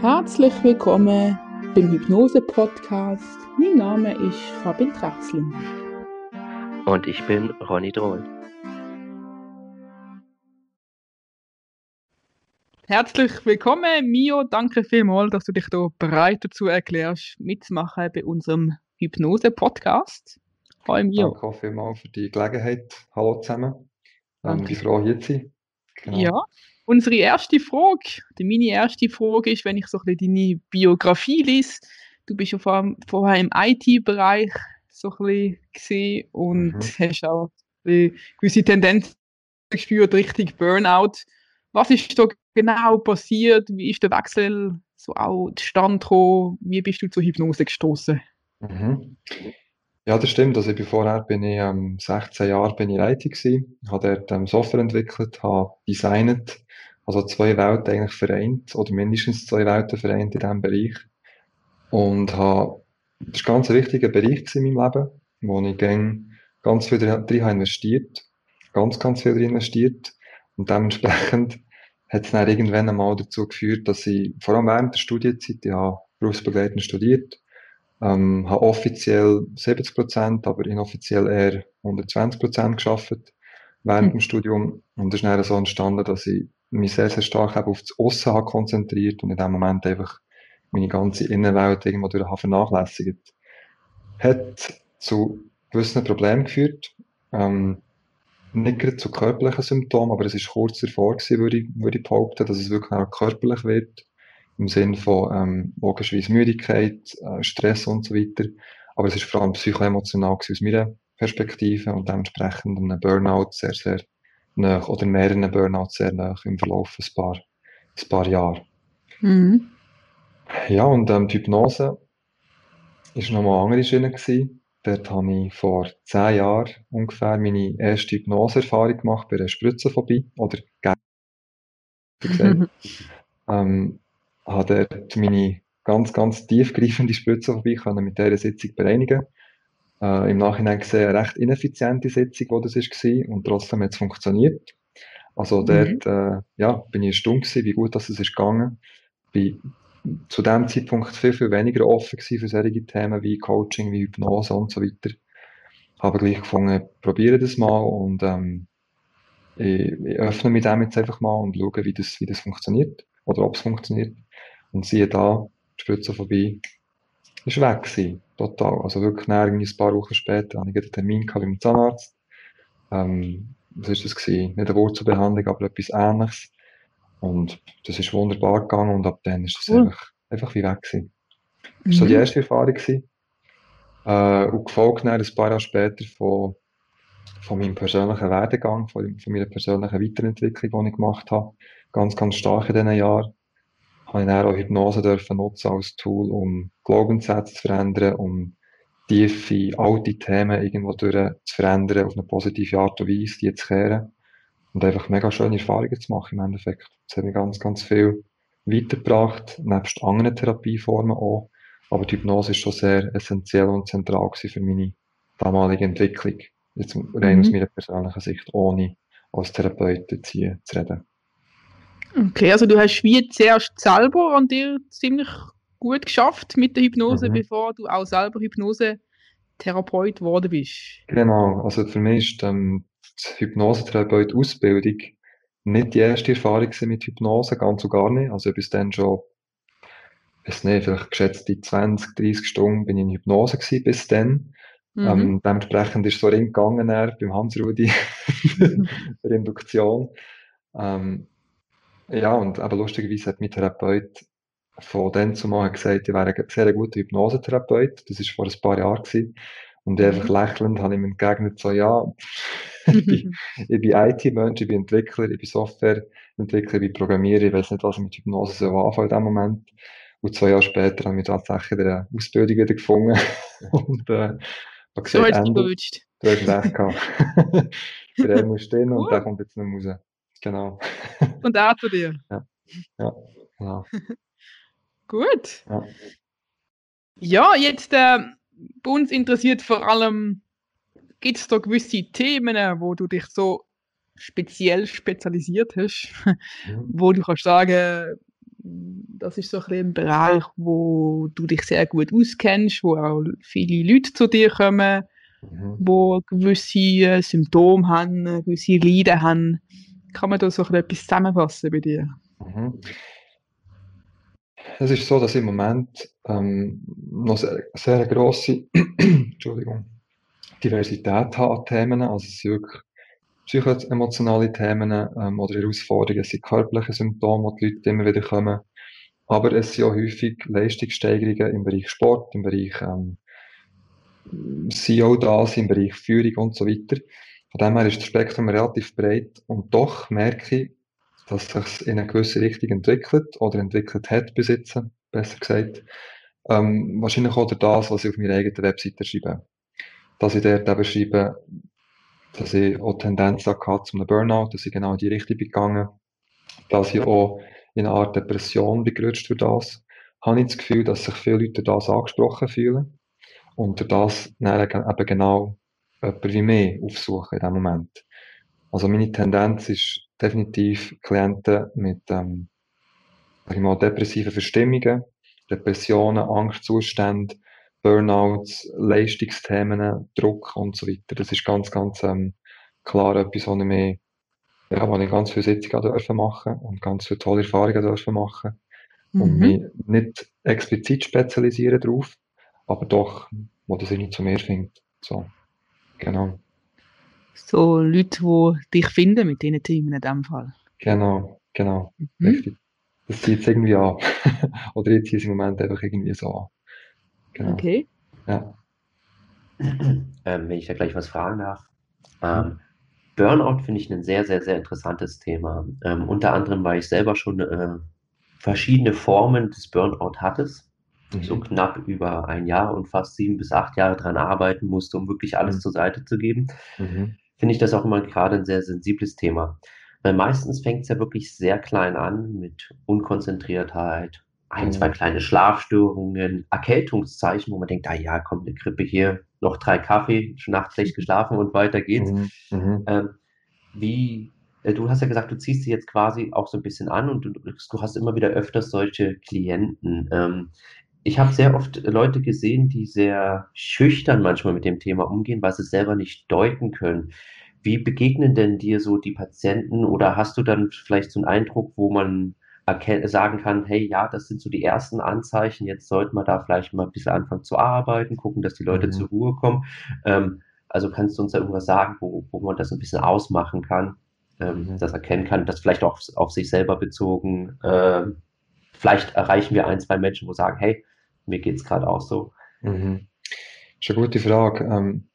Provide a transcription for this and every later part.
Herzlich willkommen beim Hypnose-Podcast. Mein Name ist Fabian Trachsling. Und ich bin Ronny Drohl. Herzlich willkommen, Mio. Danke vielmals, dass du dich da bereit dazu erklärst, mitzumachen bei unserem Hypnose-Podcast. Hallo, Mio. Danke auch vielmals für die Gelegenheit. Hallo zusammen. Ähm, die Frau hier zu sein. Genau. Ja, unsere erste Frage, die meine erste Frage ist, wenn ich so ein bisschen deine Biografie lese, du bist ja vor, vorher im IT-Bereich so ein bisschen gesehen und mhm. hast auch gewisse Tendenz gespürt Richtung Burnout. Was ist da genau passiert? Wie ist der Wechsel so auch zustande gekommen? Wie bist du zur Hypnose gestoßen? Mhm. Ja, das stimmt. Also ich bin vorher bin ich ähm, 16 Jahre bin ich Leitung gewesen, habe dort ähm, Software entwickelt, habe designet, also zwei Welten eigentlich vereint oder mindestens zwei Welten vereint in diesem Bereich und habe das war ganz ein wichtiger Bereich in meinem Leben, wo ich ganz viel drin habe investiert, ganz ganz viel drin investiert und dementsprechend hat es dann irgendwann einmal dazu geführt, dass ich vor allem während der Studienzeit, ich habe berufsbegleitend studiert ähm, habe offiziell 70 Prozent, aber inoffiziell eher 120 Prozent geschafft während mhm. dem Studium. Und es ist dann so entstanden, dass ich mich sehr, sehr stark auf das Aussen habe konzentriert und in dem Moment einfach meine ganze Innenwelt irgendwo durch habe vernachlässigt. Hat zu gewissen Problemen geführt. Ähm, nicht gerade zu körperlichen Symptomen, aber es ist kurz davor gewesen, würde ich, würde ich behaupten, dass es wirklich auch körperlich wird im Sinne von ähm, logischerweise Müdigkeit, äh, Stress und so weiter. Aber es ist vor allem psychoemotional aus meiner Perspektive und dementsprechend einem Burnout sehr, sehr nach oder mehreren Burnouts sehr nach im Verlauf ein paar, ein paar Jahre. Mhm. Ja, und ähm, die Hypnose ist nochmal eine andere Schiene gewesen. Dort habe ich vor zehn Jahren ungefähr meine erste Hypnoseerfahrung gemacht bei einer Spritzenphobie oder gesagt. ähm, habe dort meine ganz, ganz tiefgreifende Spritzenphobie können mit dieser Sitzung bereinigen. Äh, Im Nachhinein gesehen eine recht ineffiziente Sitzung, die das war, und trotzdem hat es funktioniert. Also mhm. dort äh, ja, bin ich stumm gewesen, wie gut das ist gegangen. Bin zu dem Zeitpunkt viel, viel weniger offen gewesen für solche Themen wie Coaching, wie Hypnose und so weiter. Habe gleich gefunden, probiere das mal und ähm, ich, ich öffne mich dem jetzt einfach mal und schaue, wie das, wie das funktioniert oder ob es funktioniert. Und siehe da, Spritze vorbei, ist weg gewesen. Total. Also wirklich ein paar Wochen später hatte ich einen Termin beim Zahnarzt. Ähm, was ist das gewesen? Nicht eine Wurzelbehandlung, aber etwas Ähnliches. Und das ist wunderbar gegangen und ab dann ist das cool. einfach, einfach wie weg gewesen. Das war so die mhm. erste Erfahrung gewesen. Äh, und gefolgt dann ein paar Jahre später von, von meinem persönlichen Werdegang, von, von meiner persönlichen Weiterentwicklung, die ich gemacht habe. Ganz, ganz stark in diesen Jahren habe ich dann auch Hypnose dürfen nutzen als Tool, um Glaubenssätze zu verändern, um tiefe, alte Themen irgendwo durch zu verändern, auf eine positive Art und Weise, die zu kehren. Und einfach mega schöne Erfahrungen zu machen im Endeffekt. Das hat mir ganz, ganz viel weitergebracht, nebst anderen Therapieformen auch. Aber die Hypnose ist schon sehr essentiell und zentral für meine damalige Entwicklung. Jetzt rein mhm. aus meiner persönlichen Sicht, ohne als Therapeut zu reden. Okay, also du hast wie zuerst selber an dir ziemlich gut geschafft mit der Hypnose, mhm. bevor du auch selber Hypnose-Therapeut geworden bist. Genau, also für mich ist ähm, die Hypnosetherapeut-Ausbildung nicht die erste Erfahrung mit Hypnose, ganz und gar nicht. Also bis dann schon, weiß nicht, vielleicht geschätzte 20, 30 Stunden bin ich in Hypnose gewesen, bis dann. Mhm. Ähm, dementsprechend ist es so gegangen beim Hans-Rudi, der Induktion. Ähm, ja, und aber lustigerweise hat mein Therapeut von dann zumal gesagt, ich wäre ein sehr guter Hypnosetherapeut. Das war vor ein paar Jahren. Gewesen. Und einfach mhm. lächelnd habe ich ihm entgegnet, so, ja, ich bin, bin IT-Mensch, ich bin Entwickler, ich bin Softwareentwickler, ich bin Programmierer, ich weiß nicht, was ich mit Hypnose so anfangen in dem Moment. Und zwei Jahre später haben wir tatsächlich eine Ausbildung wieder gefunden. und, äh, gesagt, so hast du gewünscht. Du hast recht gehabt. Der muss stehen und der kommt jetzt nicht raus. Genau. Und da zu dir. Ja, ja genau. Gut. Ja, ja jetzt äh, bei uns interessiert vor allem, gibt es da gewisse Themen, wo du dich so speziell spezialisiert hast, mhm. wo du kannst sagen, das ist so ein, ein Bereich, wo du dich sehr gut auskennst, wo auch viele Leute zu dir kommen, mhm. wo gewisse äh, Symptome haben, gewisse Leiden haben. Kann man da so etwas zusammenfassen bei dir? Mhm. Es ist so, dass im Moment ähm, noch sehr, sehr grosse Entschuldigung, Diversität hat an Themen. Also es sind wirklich psychoemotionale Themen ähm, oder Herausforderungen, es sind körperliche Symptome, die die Leute immer wieder kommen. Aber es sind auch häufig Leistungssteigerungen im Bereich Sport, im Bereich ähm, CEO da im Bereich Führung und so weiter. Von dem her ist das Spektrum relativ breit und doch merke ich, dass sich in eine gewisse Richtung entwickelt oder entwickelt hat bis jetzt, besser gesagt. Ähm, wahrscheinlich auch das, was ich auf meiner eigenen Webseite schreibe. Dass ich dort eben schreibe, dass ich auch Tendenz hatte zu einem Burnout, dass ich genau in die Richtung bin gegangen, dass ich auch in eine Art Depression begrüßt durch das, habe ich das Gefühl, dass sich viele Leute das angesprochen fühlen und durch das dann eben genau jemand wie mich aufsuchen in dem Moment. Also meine Tendenz ist definitiv Klienten mit ähm, ich mal, depressiven Verstimmungen, Depressionen, Angstzustände, Burnouts, Leistungsthemen, Druck und so weiter. Das ist ganz, ganz ähm, klar etwas, was ich mehr, ja, wo ich ganz viele Sitzungen dürfen machen und ganz viele tolle Erfahrungen dürfen machen mhm. und mich nicht explizit spezialisieren darauf, aber doch, wo das irgendwie zu mir findet. So, genau. So Leute, die dich finden mit diesen Themen in dem Fall. Genau, genau, mhm. richtig. Das zieht es irgendwie an. Oder jetzt hier im Moment einfach irgendwie so an. Genau. Okay. Ja. Ähm, wenn ich da gleich was fragen darf. Ähm, Burnout finde ich ein sehr, sehr, sehr interessantes Thema. Ähm, unter anderem, weil ich selber schon äh, verschiedene Formen des Burnout hattest. Mhm. So knapp über ein Jahr und fast sieben bis acht Jahre daran arbeiten musste, um wirklich alles mhm. zur Seite zu geben. Mhm. Finde ich das auch immer gerade ein sehr sensibles Thema. Weil meistens fängt es ja wirklich sehr klein an mit Unkonzentriertheit, ein, zwei mhm. kleine Schlafstörungen, Erkältungszeichen, wo man denkt, ah ja, kommt eine Grippe hier, noch drei Kaffee, schon nachts schlecht geschlafen und weiter geht's. Mhm. mhm. Ähm, wie, äh, du hast ja gesagt, du ziehst sie jetzt quasi auch so ein bisschen an und du, du hast immer wieder öfters solche Klienten. Ähm, ich habe sehr oft Leute gesehen, die sehr schüchtern manchmal mit dem Thema umgehen, weil sie es selber nicht deuten können. Wie begegnen denn dir so die Patienten oder hast du dann vielleicht so einen Eindruck, wo man sagen kann, hey, ja, das sind so die ersten Anzeichen, jetzt sollten wir da vielleicht mal ein bisschen anfangen zu arbeiten, gucken, dass die Leute mhm. zur Ruhe kommen. Ähm, also kannst du uns da irgendwas sagen, wo, wo man das ein bisschen ausmachen kann, ähm, mhm. das erkennen kann, das vielleicht auch auf sich selber bezogen. Ähm, vielleicht erreichen wir ein, zwei Menschen, wo sagen, hey, mir geht es gerade auch so. Mhm. Das ist eine gute Frage. Ähm,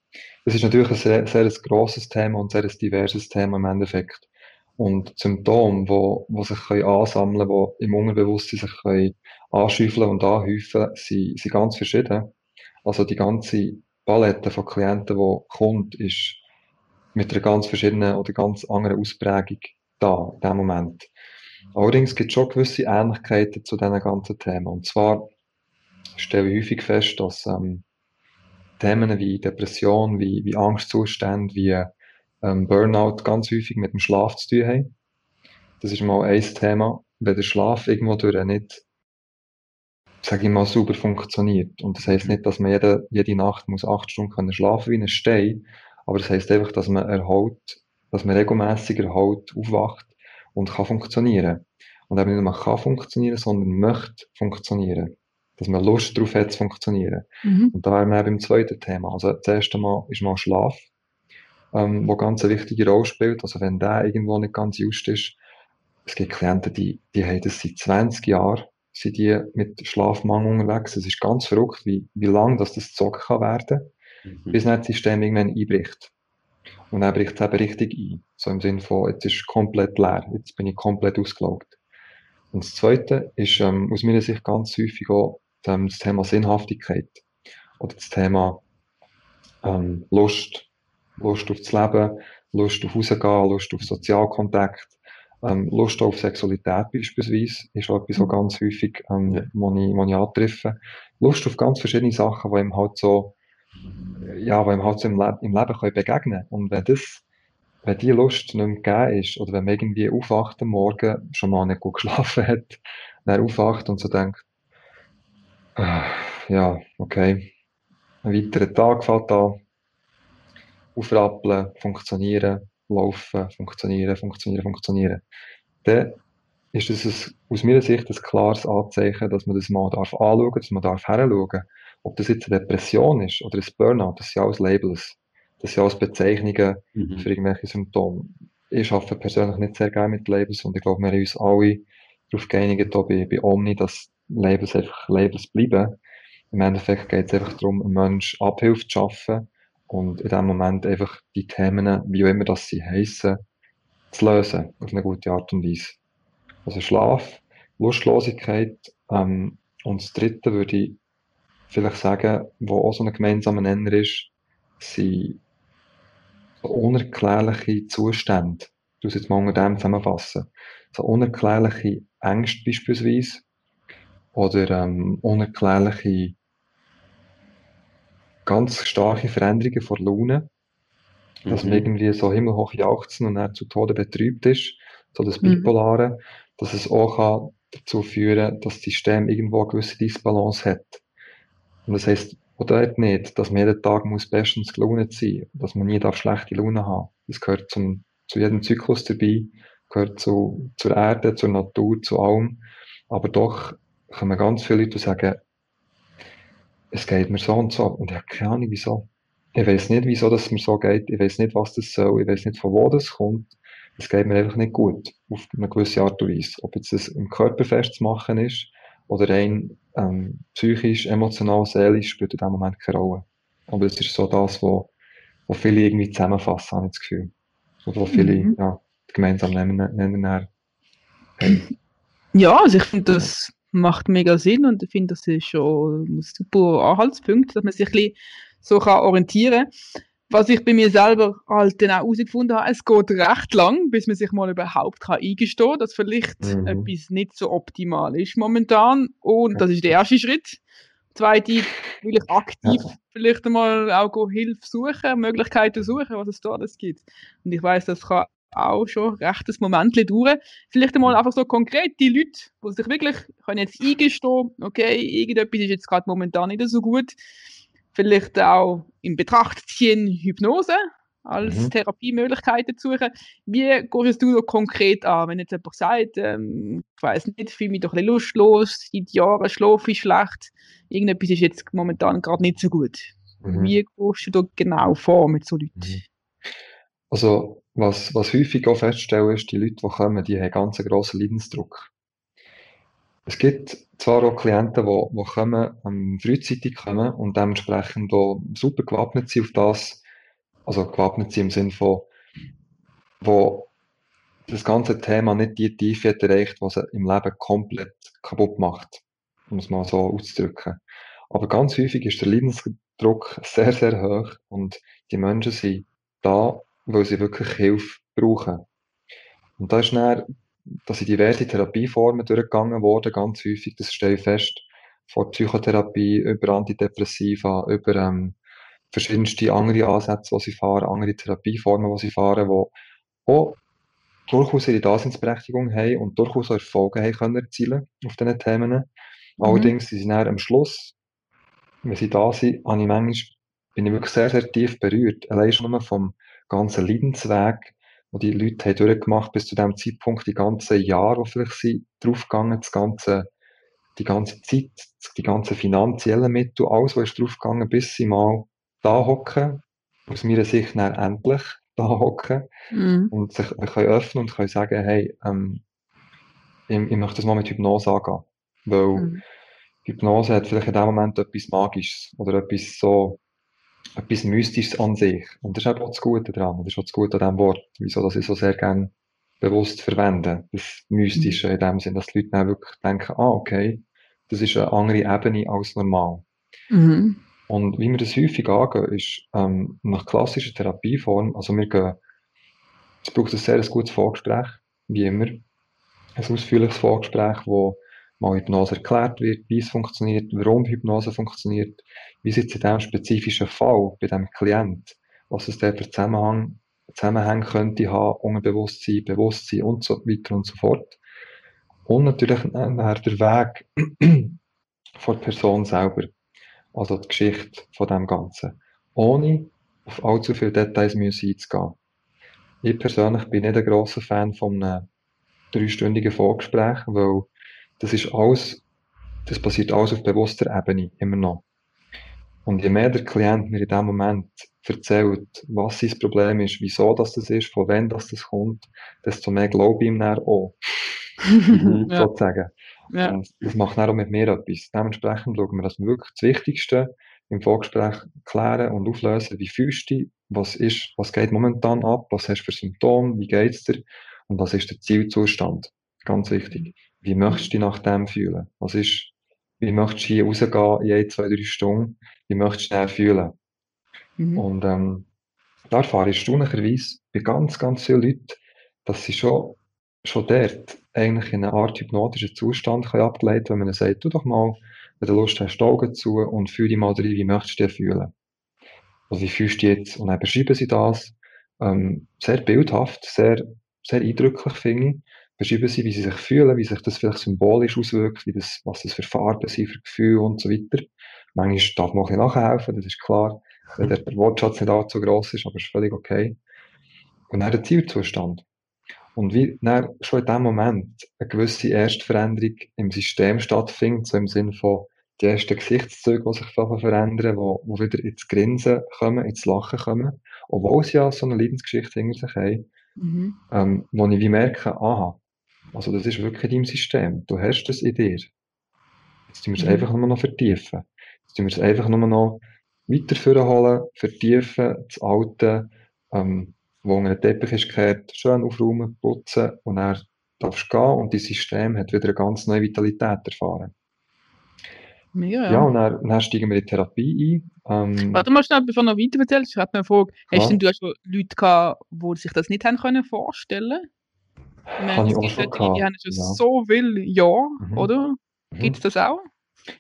das ist natürlich ein sehr, sehr grosses Thema und sehr diverses Thema im Endeffekt. Und Symptome, wo, wo sich können ansammeln können, die im Unterbewusstsein sich können anschäufeln und anhäufen, sind, sind ganz verschieden. Also die ganze Palette von Klienten, die kommt, ist mit einer ganz verschiedenen oder ganz anderen Ausprägung da, in dem Moment. Allerdings gibt es schon gewisse Ähnlichkeiten zu diesen ganzen Themen. Und zwar stelle ich häufig fest, dass ähm, Themen wie Depression, wie, wie Angstzustände, wie ähm, Burnout ganz häufig mit dem Schlaf zu tun haben. Das ist mal ein Thema. Wenn der Schlaf irgendwo nicht, sage ich mal, super funktioniert. Und das heißt nicht, dass man jede, jede Nacht muss acht Stunden können schlafen wie ein Stein, aber das heißt einfach, dass man erholt, dass man regelmäßig erholt, aufwacht und kann funktionieren. Und eben nicht nur man kann funktionieren, sondern möchte funktionieren. Dass man Lust darauf hat, zu funktionieren. Mhm. Und da wären wir beim zweiten Thema. Also, das erste Mal ist mal Schlaf ähm, wo ganz eine wichtige Rolle spielt. Also wenn der irgendwo nicht ganz just ist, es gibt Klienten, die, die haben das seit 20 Jahren, sind die mit Schlafmangel unterwegs. Es ist ganz verrückt, wie, wie lang das, das gezogen kann werden, mhm. bis dann das System irgendwann einbricht. Und dann bricht es eben richtig ein. So im Sinne von, jetzt ist komplett leer, jetzt bin ich komplett ausgelaugt. Und das Zweite ist ähm, aus meiner Sicht ganz häufig auch ähm, das Thema Sinnhaftigkeit oder das Thema ähm, Lust, Lust aufs Leben, Lust auf Rausgehen, Lust auf Sozialkontakt, ähm, Lust auf Sexualität beispielsweise, ist auch etwas, was ganz häufig, ähm, ja. wo, ich, wo ich antreffe. Lust auf ganz verschiedene Sachen, die ihm halt so, ja, die ihm halt so im, Le im Leben können begegnen Und wenn das wenn die Lust nicht mehr gegeben ist, oder wenn man irgendwie aufwacht am Morgen, schon mal nicht gut geschlafen hat, dann aufwacht und so denkt, ja, okay, ein weiterer Tag fällt an, aufrappeln, funktionieren, laufen, funktionieren, funktionieren, funktionieren. Dann ist das ein, aus meiner Sicht ein klares Anzeichen, dass man das mal darf anschauen, dass man darf heranschauen. Ob das jetzt eine Depression ist oder ein Burnout, das sind alles Labels. Das sind alles Bezeichnungen mhm. für irgendwelche Symptome. Ich arbeite persönlich nicht sehr gerne mit Labels und ich glaube, wir haben uns alle darauf geeinigt, auch bei, bei Omni, dass Labels einfach Labels bleiben. Im Endeffekt geht es einfach darum, einem Menschen Abhilfe zu schaffen und in dem Moment einfach die Themen, wie auch immer das sie heissen, zu lösen, auf eine gute Art und Weise. Also Schlaf, Lustlosigkeit ähm, und das Dritte würde ich vielleicht sagen, wo auch so ein gemeinsamer Nenner ist, sind so unerklärliche Zustände. Ich muss jetzt mal unter dem zusammenfassen. So unerklärliche Ängste beispielsweise oder ähm, unerklärliche ganz starke Veränderungen von Laune, dass mhm. man irgendwie so himmelhoch jauchzen und dann zu Tode betrübt ist, so das mhm. Bipolare, mhm. dass es auch kann dazu führen das System irgendwo eine gewisse Disbalance hat. Und das heisst auch dort nicht, dass man jeden Tag muss bestens gelaunt sein dass man nie darf schlechte Laune haben Das gehört zum, zu jedem Zyklus dabei, gehört zu, zur Erde, zur Natur, zu allem. Aber doch kommen ganz viele Leute sagen, es geht mir so und so. Und ich habe keine Ahnung, wieso. Ich weiß nicht, wieso das mir so geht. Ich weiß nicht, was das soll. Ich weiß nicht, von wo das kommt. Es geht mir einfach nicht gut. Auf eine gewisse Art und Weise. Ob jetzt das im Körper festzumachen ist oder rein ähm, psychisch, emotional, seelisch, spielt in dem Moment keine Rolle. Aber es ist so das, wo, wo viele irgendwie zusammenfassen, habe ich das Gefühl. Oder wo viele, mhm. ja, gemeinsam nennen, nennen haben. Ja, also ich finde das macht mega Sinn und ich finde, das ist schon ein super Anhaltspunkt, dass man sich ein bisschen so kann orientieren kann. Was ich bei mir selber halt dann auch herausgefunden habe, es geht recht lang, bis man sich mal überhaupt kann eingestehen kann, dass vielleicht mhm. etwas nicht so optimal ist momentan. Und das ist der erste Schritt. Zweite, will ich aktiv ja. vielleicht einmal auch Hilfe suchen, Möglichkeiten suchen, was es da alles gibt. Und ich weiß, das kann auch schon recht ein Moment dauern. Vielleicht einmal einfach so konkret die Leute, die sich wirklich können jetzt eingestehen, okay, irgendetwas ist jetzt gerade momentan nicht so gut. Vielleicht auch in Betracht ziehen Hypnose als mhm. Therapiemöglichkeiten zu suchen. Wie gehst du da konkret an, wenn jetzt jemand sagt, ähm, ich weiß nicht, fühle mich doch ein bisschen lustlos, seit Jahren schlafe ich schlecht, irgendetwas ist jetzt momentan gerade nicht so gut. Mhm. Wie gehst du da genau vor mit so Leuten? Mhm. Also was, was häufig auch feststellen ist, die Leute, die kommen, die haben ganz grossen Leidensdruck. Es gibt zwar auch Klienten, die, die kommen, ähm, frühzeitig kommen und dementsprechend auch super gewappnet sind auf das, also gewappnet sind im Sinne von, wo das ganze Thema nicht die Tiefe erreicht, was er im Leben komplett kaputt macht, um es mal so auszudrücken. Aber ganz häufig ist der Leidensdruck sehr, sehr hoch und die Menschen sind da, weil sie wirklich Hilfe brauchen. Und da ist dann, da sind diverse Therapieformen durchgegangen worden, ganz häufig, das stelle ich fest, von Psychotherapie über Antidepressiva, über ähm, verschiedenste andere Ansätze, die sie fahren, andere Therapieformen, die sie fahren, die auch durchaus ihre Daseinsberechtigung haben und durchaus auch Erfolge haben können erzielen auf diesen Themen. Mhm. Allerdings sind sie dann am Schluss, wenn sie da sind, habe ich manchmal, bin ich wirklich sehr, sehr tief berührt. Allein schon nur vom ganzen Leidensweg, wo die Leute haben durchgemacht bis zu dem Zeitpunkt, die ganzen Jahre, wo vielleicht sie draufgegangen, das ganze, die ganze Zeit, die ganzen finanziellen Mittel, alles, was ist draufgegangen, bis sie mal da hocken, aus meiner Sicht dann endlich da hocken mhm. und sich können öffnen und können sagen, hey, ähm, ich, ich möchte das mal mit Hypnose angehen, weil mhm. Hypnose hat vielleicht in dem Moment etwas Magisches oder etwas so etwas Mystisches an sich. Und das ist auch das Gute daran. Das ist auch das Gute an diesem Wort. Wieso, dass ich so sehr gerne bewusst verwende. Das Mystische in dem Sinn, dass die Leute dann wirklich denken, ah, okay, das ist eine andere Ebene als normal. Mhm. Und wie wir das häufig angehen, ist ähm, nach klassischer Therapieform, also wir gehen, es braucht ein sehr gutes Vorgespräch, wie immer. Ein ausführliches Vorgespräch, wo mal Hypnose erklärt wird, wie es funktioniert, warum Hypnose funktioniert, wie es in diesem spezifischen Fall bei diesem Klient, was es da für Zusammenhang Zusammenhänge könnte haben, Unterbewusstsein, Bewusstsein und so weiter und so fort. Und natürlich nachher der Weg von der Person selber. Also die Geschichte von dem Ganzen. Ohne auf allzu viele Details einzugehen. Ich persönlich bin nicht ein grosser Fan von einem dreistündigen Vorgespräch, weil das ist alles, das passiert alles auf bewusster Ebene, immer noch. Und je mehr der Klient mir in dem Moment erzählt, was sein Problem ist, wieso das, das ist, von wem das, das kommt, desto mehr glaube ich ihm dann auch. ja. Sozusagen. Ja. Das macht dann auch mit mir etwas. Dementsprechend schauen wir, dass wir wirklich das Wichtigste im Vorgespräch klären und auflösen, wie fühlst du dich, was ist, was geht momentan ab, was hast du für Symptome, wie geht's dir und was ist der Zielzustand. Ganz wichtig. Wie möchtest du dich nach dem fühlen? Was ist, wie möchtest du hier rausgehen in ein, zwei, drei Stunden? Wie möchtest du dich fühlen? Mhm. Und ähm, da erfahre ich erstaunlicherweise bei ganz, ganz vielen Leuten, dass sie schon, schon dort eigentlich in eine Art hypnotischen Zustand können abgeleitet wenn man sagt, tu doch mal, wenn du Lust hast, die Augen zu und fühl dich mal rein, wie möchtest du dich fühlen? Also wie fühlst du dich jetzt? Und dann beschreiben sie das ähm, sehr bildhaft, sehr, sehr eindrücklich, finde ich. Beschreiben sie, wie sie sich fühlen, wie sich das vielleicht symbolisch auswirkt, wie das, was das für Farben sind, für Gefühle und so weiter. Manchmal darf man ein bisschen nachhelfen, das ist klar, wenn der Wortschatz nicht allzu gross ist, aber ist völlig okay. Und dann der Zielzustand. Und wie dann schon in dem Moment eine gewisse Erstveränderung im System stattfindet, so im Sinne von die ersten Gesichtszüge, die sich verändern, wo, wo wieder ins Grinsen kommen, ins Lachen kommen, obwohl sie ja so eine Leidensgeschichte hinter sich haben, mhm. ähm, wo ich wie merke, aha, also das ist wirklich in deinem System, du hast das in dir. Jetzt tun wir es mhm. einfach nur noch vertiefen. Jetzt tun wir es einfach nur noch weiter holen, vertiefen, das Alte, ähm, wo ein Teppich ist gekehrt, schön aufräumen, putzen und dann darfst du gehen und dein System hat wieder eine ganz neue Vitalität erfahren. Mega, ja. ja, und dann, dann steigen wir in die Therapie ein. Ähm, Warte mal schnell, bevor du noch weiter erzählst, ich habe eine Frage. Hast ja. du schon Leute gehabt, die sich das nicht haben können vorstellen Habe ich auch schon gehabt. Die haben schon ja. so viel Ja, mhm. oder? Mhm. Gibt es das auch?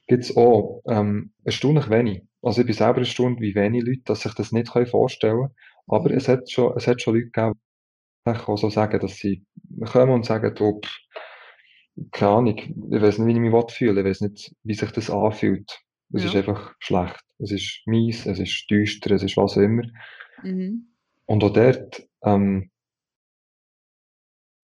Gibt es auch. Ähm, erstaunlich wenig. Also ich bin selber erstaunt, wie wenig Leute dass sich das nicht vorstellen können. Aber mhm. es hat schon, es hat schon Leute gegeben, die so sagen, dass sie kommen und sagen, du, keine Ahnung, ich weiß nicht, wie ich mich fühle, ich weiß nicht, wie sich das anfühlt. Es ja. ist einfach schlecht. Es ist mies, es ist düster, es ist was auch immer. Mhm. Und auch dort, ähm,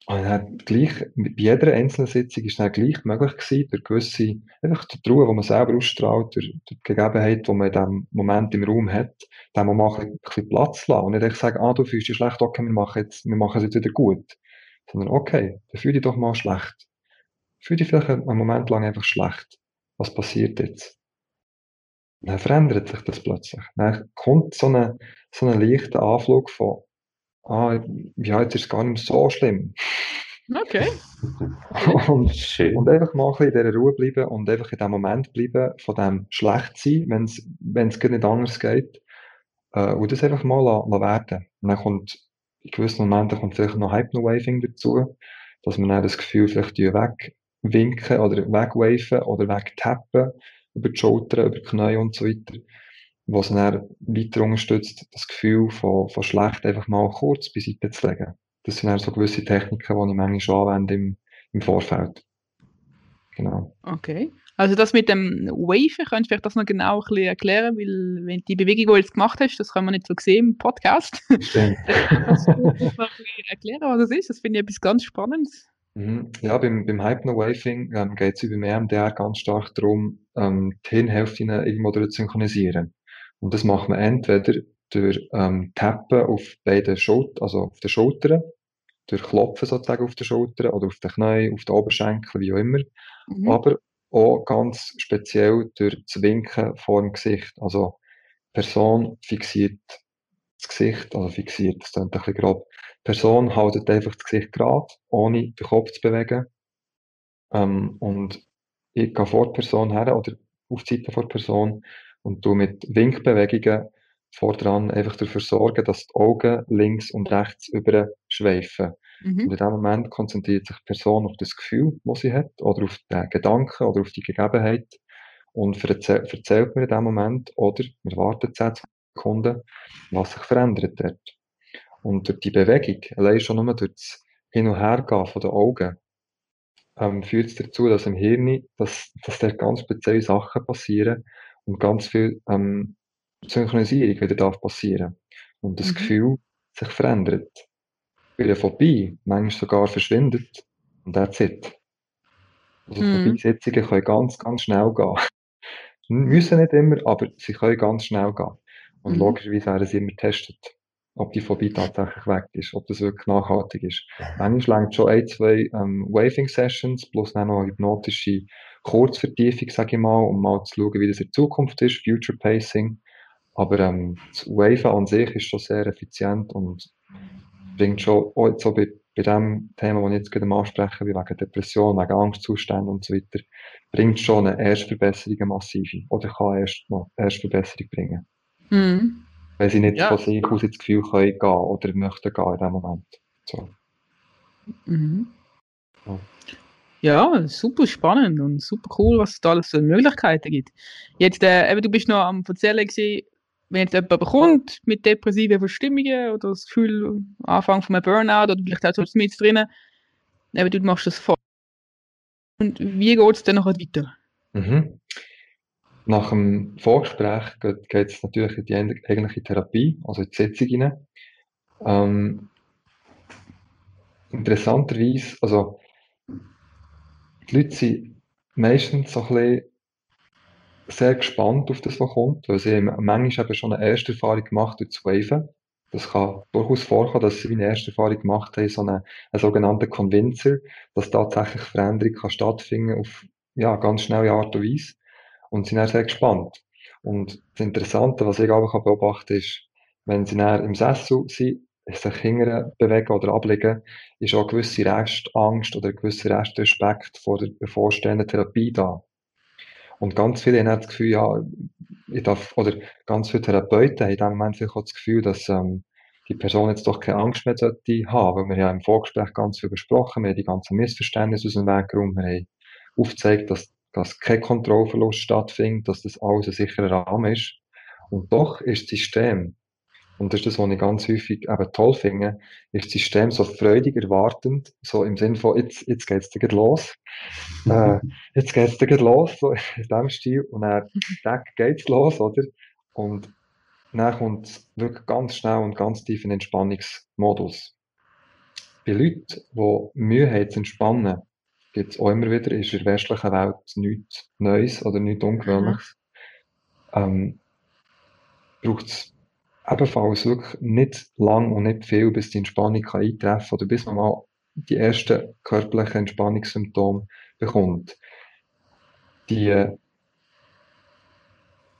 und dann gleich, bei jeder einzelnen Sitzung ist dann gleich möglich gewesen, durch gewisse, einfach die Ruhe, die man selber ausstrahlt, durch, durch die Gegebenheit, die man in dem Moment im Raum hat, dem man mal ein bisschen Platz lassen. Und nicht einfach sagen, ah, du fühlst dich schlecht, okay, wir machen jetzt, wir machen es jetzt wieder gut. Sondern, okay, dann fühl dich doch mal schlecht. Fühl dich vielleicht einen Moment lang einfach schlecht. Was passiert jetzt? dann verändert sich das plötzlich. Dann kommt so ein so eine leichter Anflug von, ah, ja, jetzt ist es gar nicht so schlimm. Okay. und, Schön. und einfach mal in dieser Ruhe bleiben und einfach in dem Moment bleiben, von dem schlecht sein, wenn es gar nicht anders geht. Äh, und das einfach mal la, la werden. Und dann kommt, in gewissen Momenten kommt vielleicht noch Hypno-Waving dazu, dass man dann das Gefühl vielleicht wegwinken oder wegwaven oder wegtappen über die Schultern, über die Knie und so weiter was dann weiter unterstützt, das Gefühl von, von schlecht einfach mal kurz beiseite zu legen. Das sind dann so gewisse Techniken, die ich manchmal schon anwende im, im Vorfeld. Genau. Okay. Also das mit dem Waven, könntest du vielleicht das noch genau ein bisschen erklären, weil wenn die Bewegung, die du jetzt gemacht hast, das kann man nicht so sehen im Podcast. Stimmt. Kannst du mal ein bisschen erklären, was das ist? Das finde ich etwas ganz Spannendes. Mhm. Ja, beim, beim Hypno-Waving ähm, geht es über EMDR ganz stark darum, ähm, die Hirnhälften irgendwo zu synchronisieren. Und das macht man entweder durch ähm, Tappen auf beiden Schultern, also auf den Schultern, durch Klopfen sozusagen auf den Schultern oder auf den Knien, auf den Oberschenkeln, wie auch immer. Mhm. Aber auch ganz speziell durch das Winken vor dem Gesicht. Also, die Person fixiert das Gesicht, also fixiert, das klingt ein bisschen grob. Die Person hält einfach das Gesicht gerade, ohne den Kopf zu bewegen. Ähm, und ich gehe vor der Person her oder auf die Seite vor der Person und du mit Winkbewegungen vordran einfach dafür sorgen, dass die Augen links und rechts überschweifen. Mhm. Und in dem Moment konzentriert sich die Person auf das Gefühl, das sie hat, oder auf den Gedanken, oder auf die Gegebenheit und erzählt mir in dem Moment, oder wir warten 10 Sekunden, was sich verändert hat. Und durch die Bewegung, allein schon nur durch das Hin- und Hergehen von den Augen, ähm, führt es dazu, dass im Hirn, dass, dass da ganz spezielle Sachen passieren und ganz viel ähm, Synchronisierung wieder darf passieren. Und das Mhm. Gefühl sich verändert. Bei der Phobie manchmal sogar verschwindet. Und that's it. Also Mhm. Phobie-Sitzungen können ganz, ganz schnell gehen. Müssen nicht immer, aber sie können ganz schnell gehen. Und Mhm. logischerweise werden sie immer getestet, ob die Phobie tatsächlich weg ist, ob das wirklich nachhaltig ist. Manchmal längt schon ein, zwei ähm, Waving-Sessions plus dann noch hypnotische Kurzvertiefung, sage ich mal, um mal zu schauen, wie das in Zukunft ist, Future Pacing. Aber ähm, das Waven an sich ist schon sehr effizient und bringt schon, auch jetzt so bei, bei dem Thema, das ich jetzt gerade am ansprechen wie wegen Depression, wegen Angstzuständen und so weiter, bringt schon eine Erstverbesserung eine massive. Oder kann erst noch Erstverbesserung bringen. Mhm. Weil sie nicht Ja. von sich aus ins Gefühl können gehen oder möchten gehen in dem Moment. So. Mhm. Ja. Ja, super spannend und super cool, was es da alles für Möglichkeiten gibt. Jetzt, äh, eben, du bist noch am Erzählen gewesen, wenn jetzt jemand bekommt mit depressiven Verstimmungen oder das Gefühl, Anfang von einem Burnout oder vielleicht auch so mit drinnen, eben, du machst das vor. Und wie geht es dann nachher weiter? Mhm. Nach dem Vorgespräch geht es natürlich in die eig- eigentliche Therapie, also in die Sitzung hinein. Ähm, interessanterweise, also die Leute sind meistens so ein bisschen sehr gespannt auf das, was kommt, weil sie manchmal eben schon eine erste Erfahrung gemacht durch das Waven. Das kann durchaus vorkommen, dass sie eine erste Erfahrung gemacht haben, so eine, einen sogenannten Convincer, dass tatsächlich Veränderung kann stattfinden auf ja, ganz schnelle Art und Weise. Und sie sind dann sehr gespannt. Und das Interessante, was ich aber beobachten kann, ist, wenn sie dann im Sessel sind, sich hinterher bewegen oder ablegen, ist auch eine gewisse Restangst oder ein gewisser Restrespekt vor der bevorstehenden Therapie da. Und ganz viele haben das Gefühl, ja, ich darf, oder ganz viele Therapeuten haben in dem Moment auch das Gefühl, dass ähm, die Person jetzt doch keine Angst mehr sollte haben, weil wir ja im Vorgespräch ganz viel besprochen, wir haben die ganzen Missverständnisse aus dem Weg geräumt, wir haben aufgezeigt, dass, dass kein Kontrollverlust stattfindet, dass das alles ein sicherer Rahmen ist. Und doch ist das System, und das ist das, was ich ganz häufig eben toll finde, ist das System so freudig erwartend, so im Sinne von, jetzt, jetzt geht's dir los. äh, jetzt geht's dir los, so in dem Stil. Und dann, zack, geht's los, oder? Und dann kommt wirklich ganz schnell und ganz tief in den Entspannungsmodus. Bei Leuten, die Mühe haben zu entspannen, gibt es auch immer wieder, ist in der westlichen Welt nichts Neues oder nichts Ungewöhnliches. Ähm, braucht es ebenfalls wirklich nicht lang und nicht viel, bis die Entspannung kann eintreffen oder bis man mal die ersten körperlichen Entspannungssymptome bekommt. Die,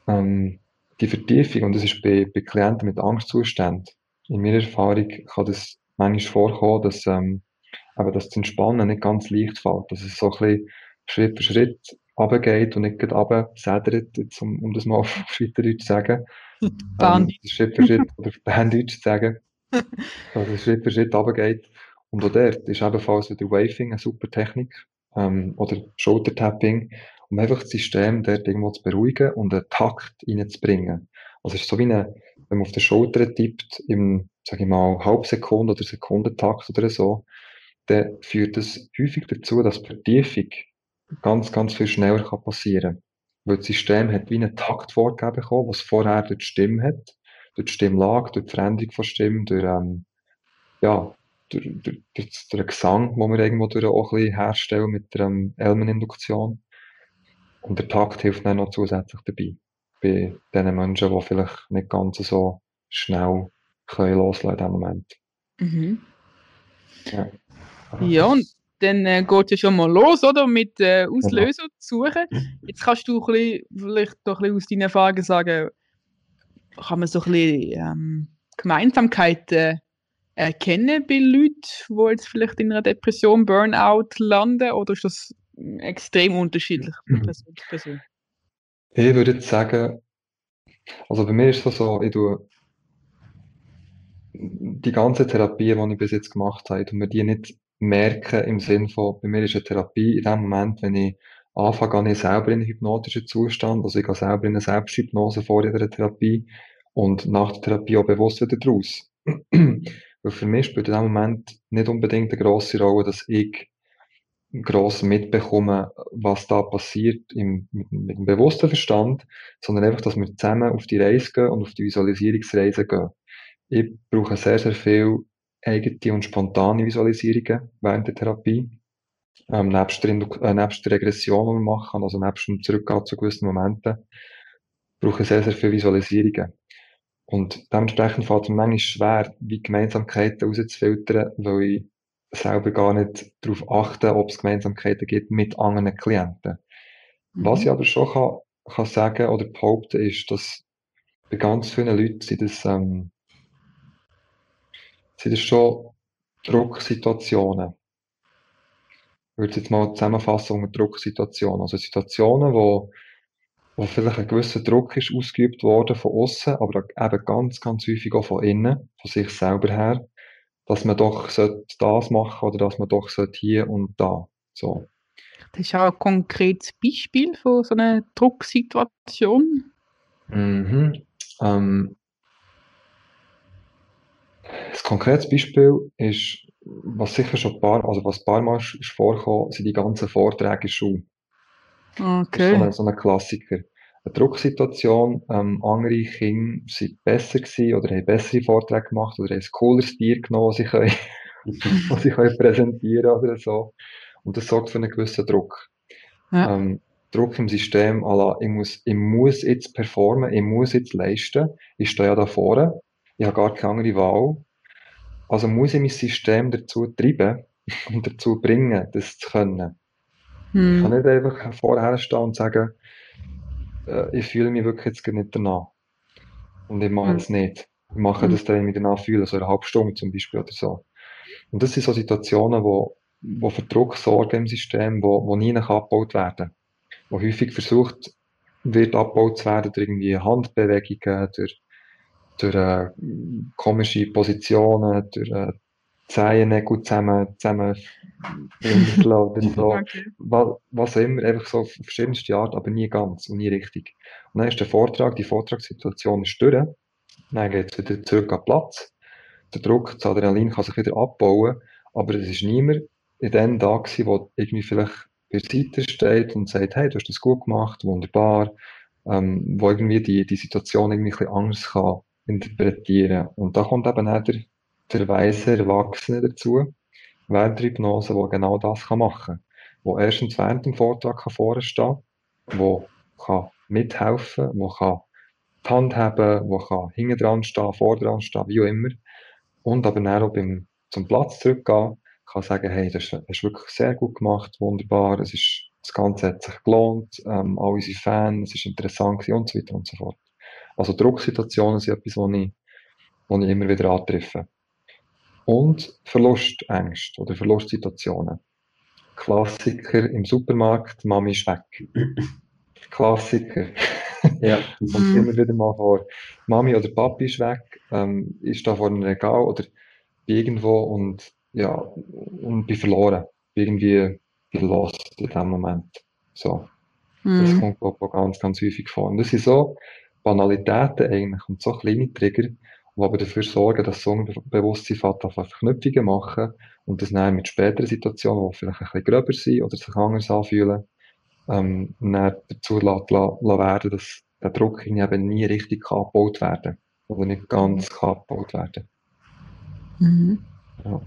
ähm, die Vertiefung, und das ist bei, bei Klienten mit Angstzuständen, in meiner Erfahrung kann das manchmal vorkommen, dass, ähm, aber dass das Entspannen nicht ganz leicht fällt, dass es so ein bisschen Schritt für Schritt runtergeht und nicht gerade runtersedert, um, um das mal auf Schweizerdeutsch zu sagen. Ähm, Bandit. Schritt für Schritt, oder zu sagen, es Schritt für Schritt runtergeht. Und auch dort ist ebenfalls wieder Waving eine super Technik, ähm, oder Shoulder-Tapping, um einfach das System dort irgendwo zu beruhigen und einen Takt reinzubringen. Also es ist so wie eine, wenn man auf der Schulter tippt, im, sag ich mal, Halbsekunde oder Sekundentakt oder so, dann führt das häufig dazu, dass die Vertiefung ganz, ganz viel schneller kann passieren Weil das System hat wie einen Takt vorgegeben bekommen, was vorher durch die Stimme hat, durch die Stimmlage, durch die Veränderung von Stimme, durch, ähm, ja, durch, durch, durch, den Gesang, den wir irgendwo durch auch ein bisschen herstellen mit der ähm, Elmeninduktion. Und der Takt hilft dann noch zusätzlich dabei. Bei den Menschen, die vielleicht nicht ganz so schnell können loslassen in dem Moment. Mhm. Ja. Ja, und dann äh, geht ja schon mal los, oder? Mit äh, Auslöser zu suchen. Jetzt kannst du ein bisschen, vielleicht doch ein bisschen aus deinen Erfahrungen sagen, kann man so ein bisschen ähm, Gemeinsamkeiten erkennen bei Leuten, die jetzt vielleicht in einer Depression, Burnout landen, oder ist das extrem unterschiedlich von Person zu Person? Ich würde jetzt sagen, also bei mir ist es so, ich tue die ganze Therapie, die ich bis jetzt gemacht habe, und mir die nicht merken im Sinn von, bei mir ist eine Therapie in dem Moment, wenn ich anfange, gehe ich selber in einen hypnotischen Zustand, also ich gehe selber in eine Selbsthypnose vor jeder Therapie und nach der Therapie auch bewusst wieder draus. Weil für mich spielt in dem Moment nicht unbedingt eine grosse Rolle, dass ich gross mitbekomme, was da passiert im, mit, mit dem bewussten Verstand, sondern einfach, dass wir zusammen auf die Reise gehen und auf die Visualisierungsreise gehen. Ich brauche sehr, sehr viel eigene und spontane Visualisierungen während der Therapie. Ähm, nebst, der, äh, nebst der Regression, die wir machen, also nebst dem Zurückgehen zu gewissen Momenten, brauche ich sehr, sehr viele Visualisierungen. Und dementsprechend fällt es mir manchmal schwer, wie Gemeinsamkeiten rauszufiltern, weil ich selber gar nicht darauf achte, ob es Gemeinsamkeiten gibt mit anderen Klienten. Mhm. Was ich aber schon kann, kann sagen oder behaupten, ist, dass bei ganz vielen Leuten sind das, ähm, sind das schon Drucksituationen. Ich würde es jetzt mal zusammenfassen unter Drucksituationen. Also Situationen, wo, wo vielleicht ein gewisser Druck ist ausgeübt worden von außen, aber eben ganz, ganz häufig auch von innen, von sich selber her dass man doch das machen oder dass man doch hier und da. So. Das ist auch ein konkretes Beispiel von so einer Drucksituation. Mhm. Ähm, das konkrete Beispiel ist, was sicher schon ein paar, also was ein paar Mal ist vorgekommen, sind die ganzen Vorträge in Schule. Okay. Das ist so ein, so ein Klassiker eine Drucksituation. Ähm, andere Kinder sind besser gewesen oder haben bessere Vorträge gemacht oder haben ein cooleres Tier genommen, das sie, können, was sie können präsentieren oder so. Und das sorgt für einen gewissen Druck. Ja. Ähm, Druck im System, la, ich muss, ich muss jetzt performen, ich muss jetzt leisten, ich stehe ja da vorne, ich habe gar keine andere Wahl. Also muss ich mein System dazu treiben und dazu bringen, das zu können. Hm. Ich kann nicht einfach vorher stehen und sagen, äh, ich fühle mich wirklich jetzt nicht danach. Und ich mache es nicht. Ich mache mhm. das dann, wenn ich mich danach fühle, so eine halbe Stunde zum Beispiel oder so. Und das sind so Situationen, wo, wo für Druck sorgen im System, wo, wo nie abgebaut werden. Wo häufig versucht wird abgebaut zu werden durch irgendwie Handbewegungen, durch, durch äh, komische Positionen, durch äh, Zehennägel zusammen, zusammen oder so. Okay. Was, was immer, einfach so auf verschiedenste Art, aber nie ganz und nie richtig. Und dann ist der Vortrag, die Vortragssituation ist durch. Dann geht es wieder zurück an Platz. Der Druck, das Adrenalin kann sich wieder abbauen, aber es ist niemand in dem da gewesen, der irgendwie vielleicht bei der Seite steht und sagt, hey, du hast das gut gemacht, wunderbar, ähm, wo irgendwie die, die Situation irgendwie ein bisschen anders kann interpretieren. Und da kommt eben auch der, der weise Erwachsene dazu, während der Hypnose, der genau das kann machen kann. Wo erstens während dem Vortrag kann vorstehen wo kann mithelfen, wo kann die Hand haben, wo kann hinten dran stehen, vor dran stehen, wie auch immer. Und aber dann auch beim, zum Platz zurückgehen, kann sagen, hey, das hast wirklich sehr gut gemacht, wunderbar, es ist, das Ganze hat sich gelohnt, ähm, all unsere Fans, es ist interessant und so weiter und so fort. Also Drucksituationen sind etwas, was ich, was ich immer wieder antreffe. Und Verlustängste oder Verlustsituationen. Klassiker im Supermarkt, Mami ist weg. Klassiker. ja. Kommt immer wieder mal vor. Mami oder Papi ist weg, ähm, ist da vor einem Regal oder irgendwo und ja, und bin verloren. Irgendwie bin lost in dem Moment. So. Mhm. Das kommt auch ganz, ganz häufig vor. Und das sind so Banalitäten eigentlich und so kleine Trigger, die aber dafür sorgen, dass das Unterbewusstsein fährt Verknüpfungen machen und das dann mit späteren Situationen, die vielleicht ein bisschen gröber sind oder sich anders anfühlen, ähm, dann dazu la, la, la werden, dass der Druck eben nie richtig abgebaut werden oder nicht ganz kann abgebaut werden. Mhm. Ja.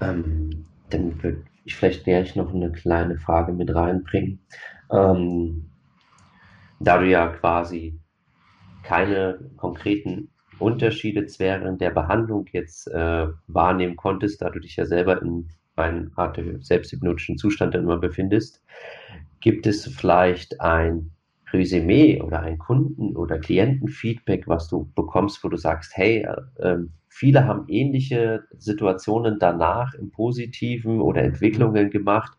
Ähm, dann würde ich vielleicht gleich noch eine kleine Frage mit reinbringen. Ähm, da du ja quasi keine konkreten Unterschiede während der Behandlung jetzt äh, wahrnehmen konntest, da du dich ja selber in einem Art selbsthypnotischen Zustand dann immer befindest, gibt es vielleicht ein Resümee oder ein Kunden- oder Klientenfeedback, was du bekommst, wo du sagst, hey, äh, viele haben ähnliche Situationen danach im Positiven oder Entwicklungen gemacht,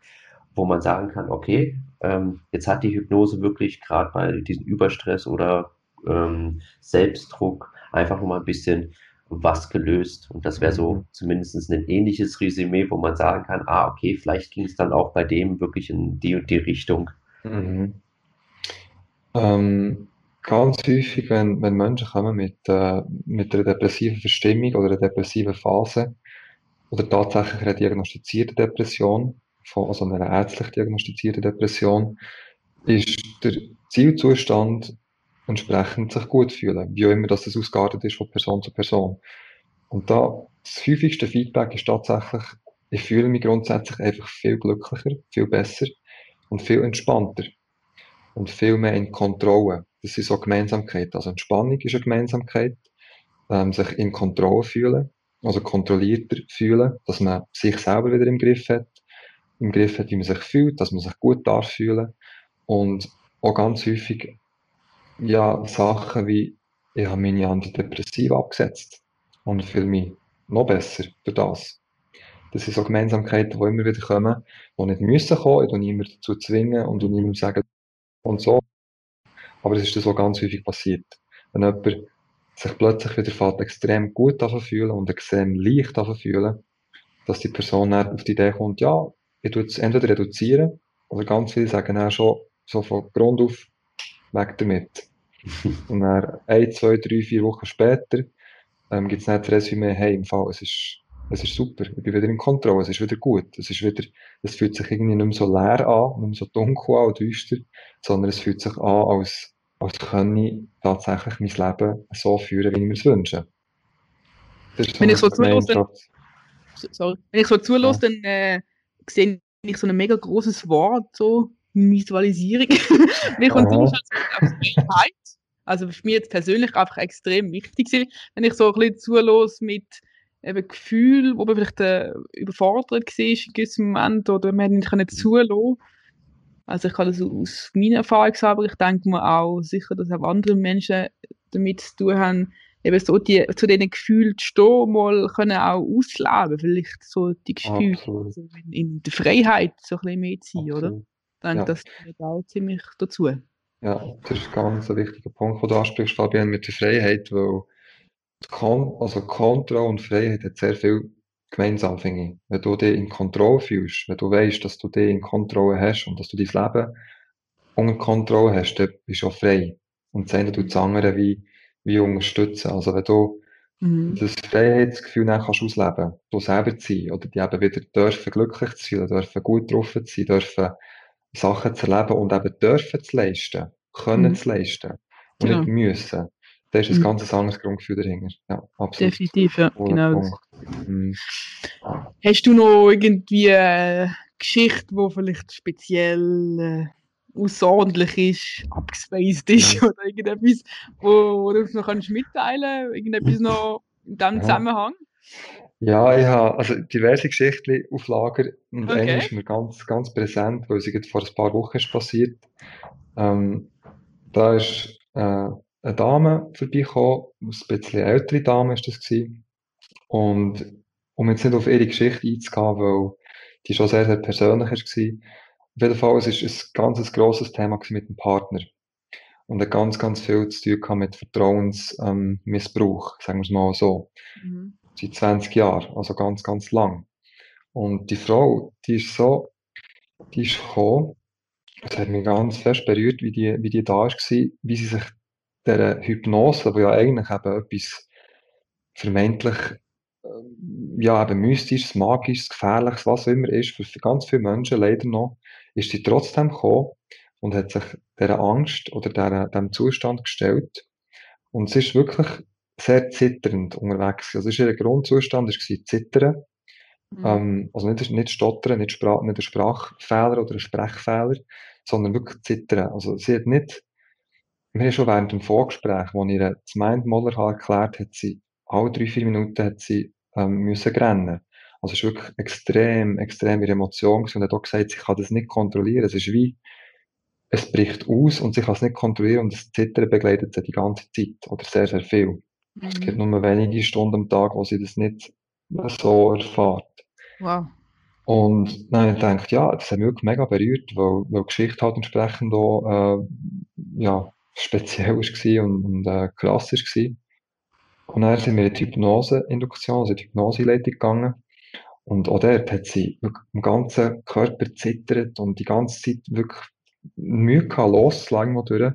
wo man sagen kann, okay, ähm, jetzt hat die Hypnose wirklich gerade bei diesem Überstress oder ähm, Selbstdruck einfach nochmal ein bisschen was gelöst. Und das wäre so mhm. zumindest ein ähnliches Resümee, wo man sagen kann, ah, okay, vielleicht ging es dann auch bei dem wirklich in die und die Richtung. Mhm. Ähm, ganz häufig, wenn, wenn Menschen kommen mit, äh, mit einer depressiven Verstimmung oder einer depressiven Phase oder tatsächlich einer diagnostizierten Depression, von, also einer ärztlich diagnostizierten Depression, ist der Zielzustand entsprechend sich gut fühlen, wie auch immer dass das ausgeartet ist von Person zu Person. Und da, das häufigste Feedback ist tatsächlich, ich fühle mich grundsätzlich einfach viel glücklicher, viel besser und viel entspannter und viel mehr in Kontrolle. Das sind so Gemeinsamkeiten. Also Entspannung ist eine Gemeinsamkeit, ähm, sich in Kontrolle fühlen, also kontrollierter fühlen, dass man sich selber wieder im Griff hat, im Griff hat, wie man sich fühlt, dass man sich gut darf fühlen und auch ganz häufig ja, Sachen wie, ich habe meine Antidepressiva abgesetzt und fühle mich noch besser durch das. Das sind so Gemeinsamkeiten, die immer wieder kommen, die nicht müssen kommen, ich niemand dazu zwingen und niemandem sagen und so. Aber es ist das, was ganz häufig passiert. Wenn jemand sich plötzlich wieder fährt, extrem gut fühlen und extrem leicht fühlen, dass die Person dann auf die Idee kommt, ja, ich tue es entweder reduzieren, oder ganz viele sagen dann schon so von Grund auf weg damit. und dann ein, zwei, drei, vier Wochen später ähm, gibt es dann das Resümee, hey, im Fall, es ist, es ist super, ich bin wieder in Kontrolle, es ist wieder gut, es ist wieder, es fühlt sich irgendwie nicht mehr so leer an, nicht mehr so dunkel an und düster, sondern es fühlt sich an, als, als könne ich tatsächlich mein Leben so führen, wie ich mir es wünsche. So Wenn ich so dann, sorry. Wenn ich so zuhöre, ja. dann äh, sehe ich so ein mega großes Wort, so Visualisierung. Mir kommt es als Freiheit. Also für mich jetzt persönlich einfach extrem wichtig gewesen, wenn ich so ein bisschen zulos mit eben Gefühl, wo man vielleicht äh, überfordert war in gewissem Moment oder man nicht können zulassen. Also ich kann das aus meiner Erfahrung sagen, aber ich denke mir auch sicher, dass auch andere Menschen damit zu tun haben, eben so die, zu diesen Gefühlen zu stehen, mal können auch ausleben, vielleicht so die Gefühle also in, in, der Freiheit so ein bisschen mehr zu sein, Absolut. oder? Denke, ja. das gehört auch ziemlich dazu. Ja, das ist ganz ein wichtiger Punkt, den du ansprichst, Fabian, mit der Freiheit, weil Kon also Kontrolle und Freiheit hat sehr viel gemeinsam, finde ich. Wenn du dich in Kontrolle fühlst, wenn du weißt, dass du dich in Kontrolle hast und dass du dein Leben unter Kontrolle hast, dann bist du auch frei. Und das eine tut das andere wie, wie unterstützen. Also wenn du mhm. das Freiheitsgefühl dann kannst ausleben, du selber zu sein, oder die eben wieder dürfen glücklich zu fühlen, dürfen gut drauf zu sein, dürfen Sachen zu erleben und eben dürfen zu leisten, können mhm. zu leisten und genau. nicht müssen. Da ist ein mhm. ganz anderes Grundgefühl dahinter. Ja, absolut. Definitiv, ja, genau. Mhm. Hast du noch irgendwie eine Geschichte, die vielleicht speziell äh, außerordentlich ist, abgespaced ist ja. oder irgendetwas, wo, wo du noch kannst mitteilen kannst? Irgendetwas noch in diesem ja. Zusammenhang? Ja, ich habe also diverse Geschichten auf Lager und okay. eine ist mir ganz, ganz präsent, weil sie vor ein paar Wochen ist passiert. Ähm, da ist äh, eine Dame vorbeigekommen, eine bisschen ältere Dame ist das gewesen. Und um jetzt nicht auf ihre Geschichte einzugehen, weil die schon sehr, sehr persönlich war. Auf jeden Fall, es ist ein ganz grosses Thema mit dem Partner. Und hat ganz, ganz viel zu tun mit Vertrauensmissbrauch, ähm, sagen wir es mal so. Mhm seit 20 Jahren, also ganz, ganz lang. Und die Frau, die ist so, die ist gekommen, das hat mich ganz fest berührt, wie die, wie die da war, wie sie sich der Hypnose, die ja eigentlich eben etwas vermeintlich, ähm, ja, eben mystisches, magisches, gefährliches, was auch immer ist, für ganz viele Menschen leider noch, ist sie trotzdem gekommen und hat sich dieser Angst oder dieser, diesem Zustand gestellt. Und es ist wirklich sehr zitternd unterwegs. Also, ihr Grundzustand war Zittern. Mhm. Ähm, also nicht, nicht Stottern, nicht, Sprach, nicht ein Sprachfehler oder ein Sprechfehler, sondern wirklich Zittern. Also sie hat nicht, wir haben schon während dem Vorgespräch, wo ihr das Mindmoller erklärt hat, sie alle drei, vier Minuten hat sie ähm, müssen rennen. Also es ist wirklich extrem, extrem ihre Emotion und hat auch gesagt, sie kann das nicht kontrollieren. Es ist wie, es bricht aus und sie kann es nicht kontrollieren und das Zittern begleitet sie die ganze Zeit oder sehr, sehr viel. Mhm. Es gibt nur wenige Stunden am Tag, wo sie das nicht so erfahrt. Wow. Und dann habe ich gedacht, ja, das hat mich wirklich mega berührt, weil, weil die Geschichte halt entsprechend auch, äh, ja, speziell war und, und äh, krass war. Und dann sind wir in die Hypnose-Induktion, also in die Hypnose-Leitung gegangen. Und auch dort hat sie wirklich im ganzen Körper zittert und die ganze Zeit wirklich Mühe gehabt, loszulassen durch.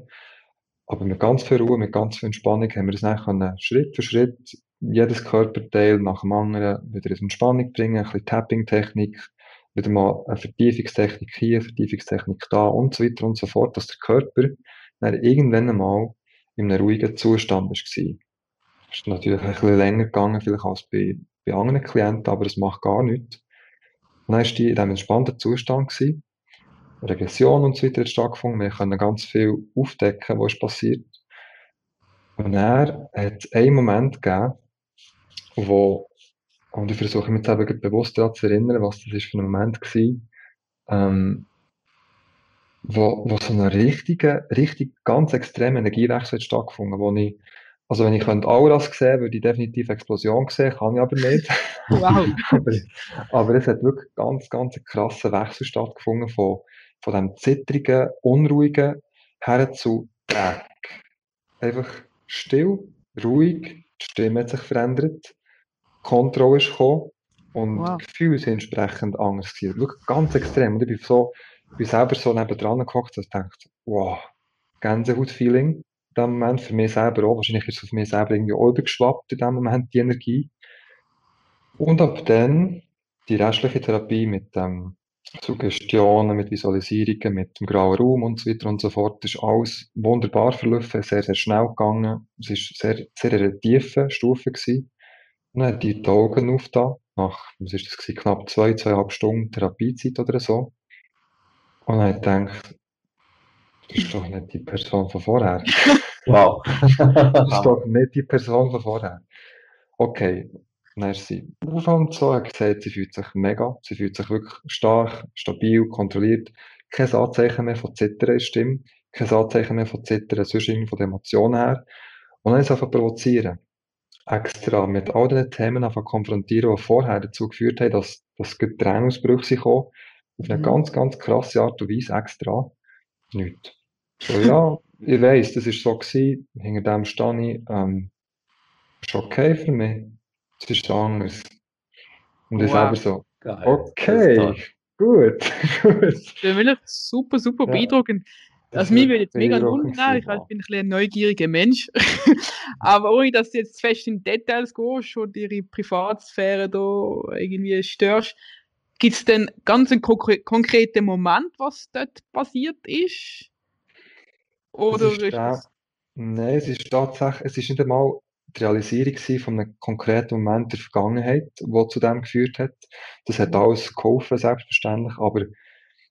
Aber mit ganz viel Ruhe, mit ganz viel Entspannung haben wir dann können, Schritt für Schritt jedes Körperteil nach dem anderen wieder in Entspannung bringen, ein bisschen Tapping-Technik, wieder mal eine Vertiefungstechnik hier, eine Vertiefungstechnik da und so weiter und so fort, dass der Körper dann irgendwann einmal in einem ruhigen Zustand war. Das ist natürlich ein bisschen länger gegangen, vielleicht als bei, bei anderen Klienten, aber das macht gar nichts. Dann war die in diesem entspannten Zustand. Gewesen. Regression und so weiter hat stattgefunden. Wir können ganz viel aufdecken, was ist passiert. Und dann hat einen Moment gegeben, wo, und ich versuche mich jetzt eben bewusst daran zu erinnern, was das ist für ein Moment war, ähm, wo, wo so ein richtiger, richtig ganz extremer Energiewechsel hat stattgefunden, wo ich, also wenn ich könnte Auras sehen, würde ich definitiv Explosion sehen, kann ich aber nicht. Wow. aber, aber es hat wirklich ganz, ganz einen krassen Wechsel stattgefunden von, von dem zittrigen, unruhigen her zu Dreck. Einfach still, ruhig, die Stimme hat sich verändert, Kontrolle ist gekommen und Wow. Gefühle sind entsprechend anders gewesen. Wirklich ganz extrem. Und ich bin so, ich bin selber so nebendran gehockt, dass ich dachte, wow, Gänsehaut-Feeling in dem Moment, für mich selber auch. Wahrscheinlich ist es auf mich selber irgendwie übergeschwappt in dem Moment, die Energie. Und ab dann die restliche Therapie mit ähm, Suggestionen, mit Visualisierungen, mit dem grauen Raum und so weiter und so fort, ist alles wunderbar verlaufen, sehr, sehr schnell gegangen. Es war sehr, sehr eine tiefe Stufe gewesen. Und dann hat die Augen aufgetan, nach, was ist das gewesen, knapp zwei, zweieinhalb Stunden Therapiezeit oder so. Und dann ich gedacht, das ist doch nicht die Person von vorher. Wow. Das ist doch nicht die Person von vorher. Okay. Dann ist sie auf und so, hat gesagt, sie fühlt sich mega, sie fühlt sich wirklich stark, stabil, kontrolliert. Kein Anzeichen mehr von Zittern der Stimme, kein Anzeichen mehr von Zittern, sonst irgendwie von den Emotionen her. Und dann ist sie einfach provozieren. Extra mit all den Themen einfach konfrontieren, die vorher dazu geführt haben, dass, dass Tränenausbrüche gekommen. Auf eine Mhm. ganz, ganz krasse Art und Weise extra. Nichts. So, ja, ich weiss, das ist so gewesen, hinter dem stehe ich, ähm, ist okay für mich. Es ist anders. Und ich Wow. selber so, Geil. Das ist okay, gut, gut. Das ist wirklich super, super Ja. beeindruckend. Das Also mich ist würde jetzt mega wundern, ich weiß, bin ein bisschen ein neugieriger Mensch, aber ohne dass du jetzt fest in Details gehst und ihre Privatsphäre da irgendwie störst, gibt es denn ganz einen konkre konkreten Moment, was dort passiert ist? Oder Es ist ist das... nein, es ist tatsächlich, es ist nicht einmal die Realisierung von einem konkreten Moment der Vergangenheit, wo zu dem geführt hat. Das hat alles geholfen, selbstverständlich, aber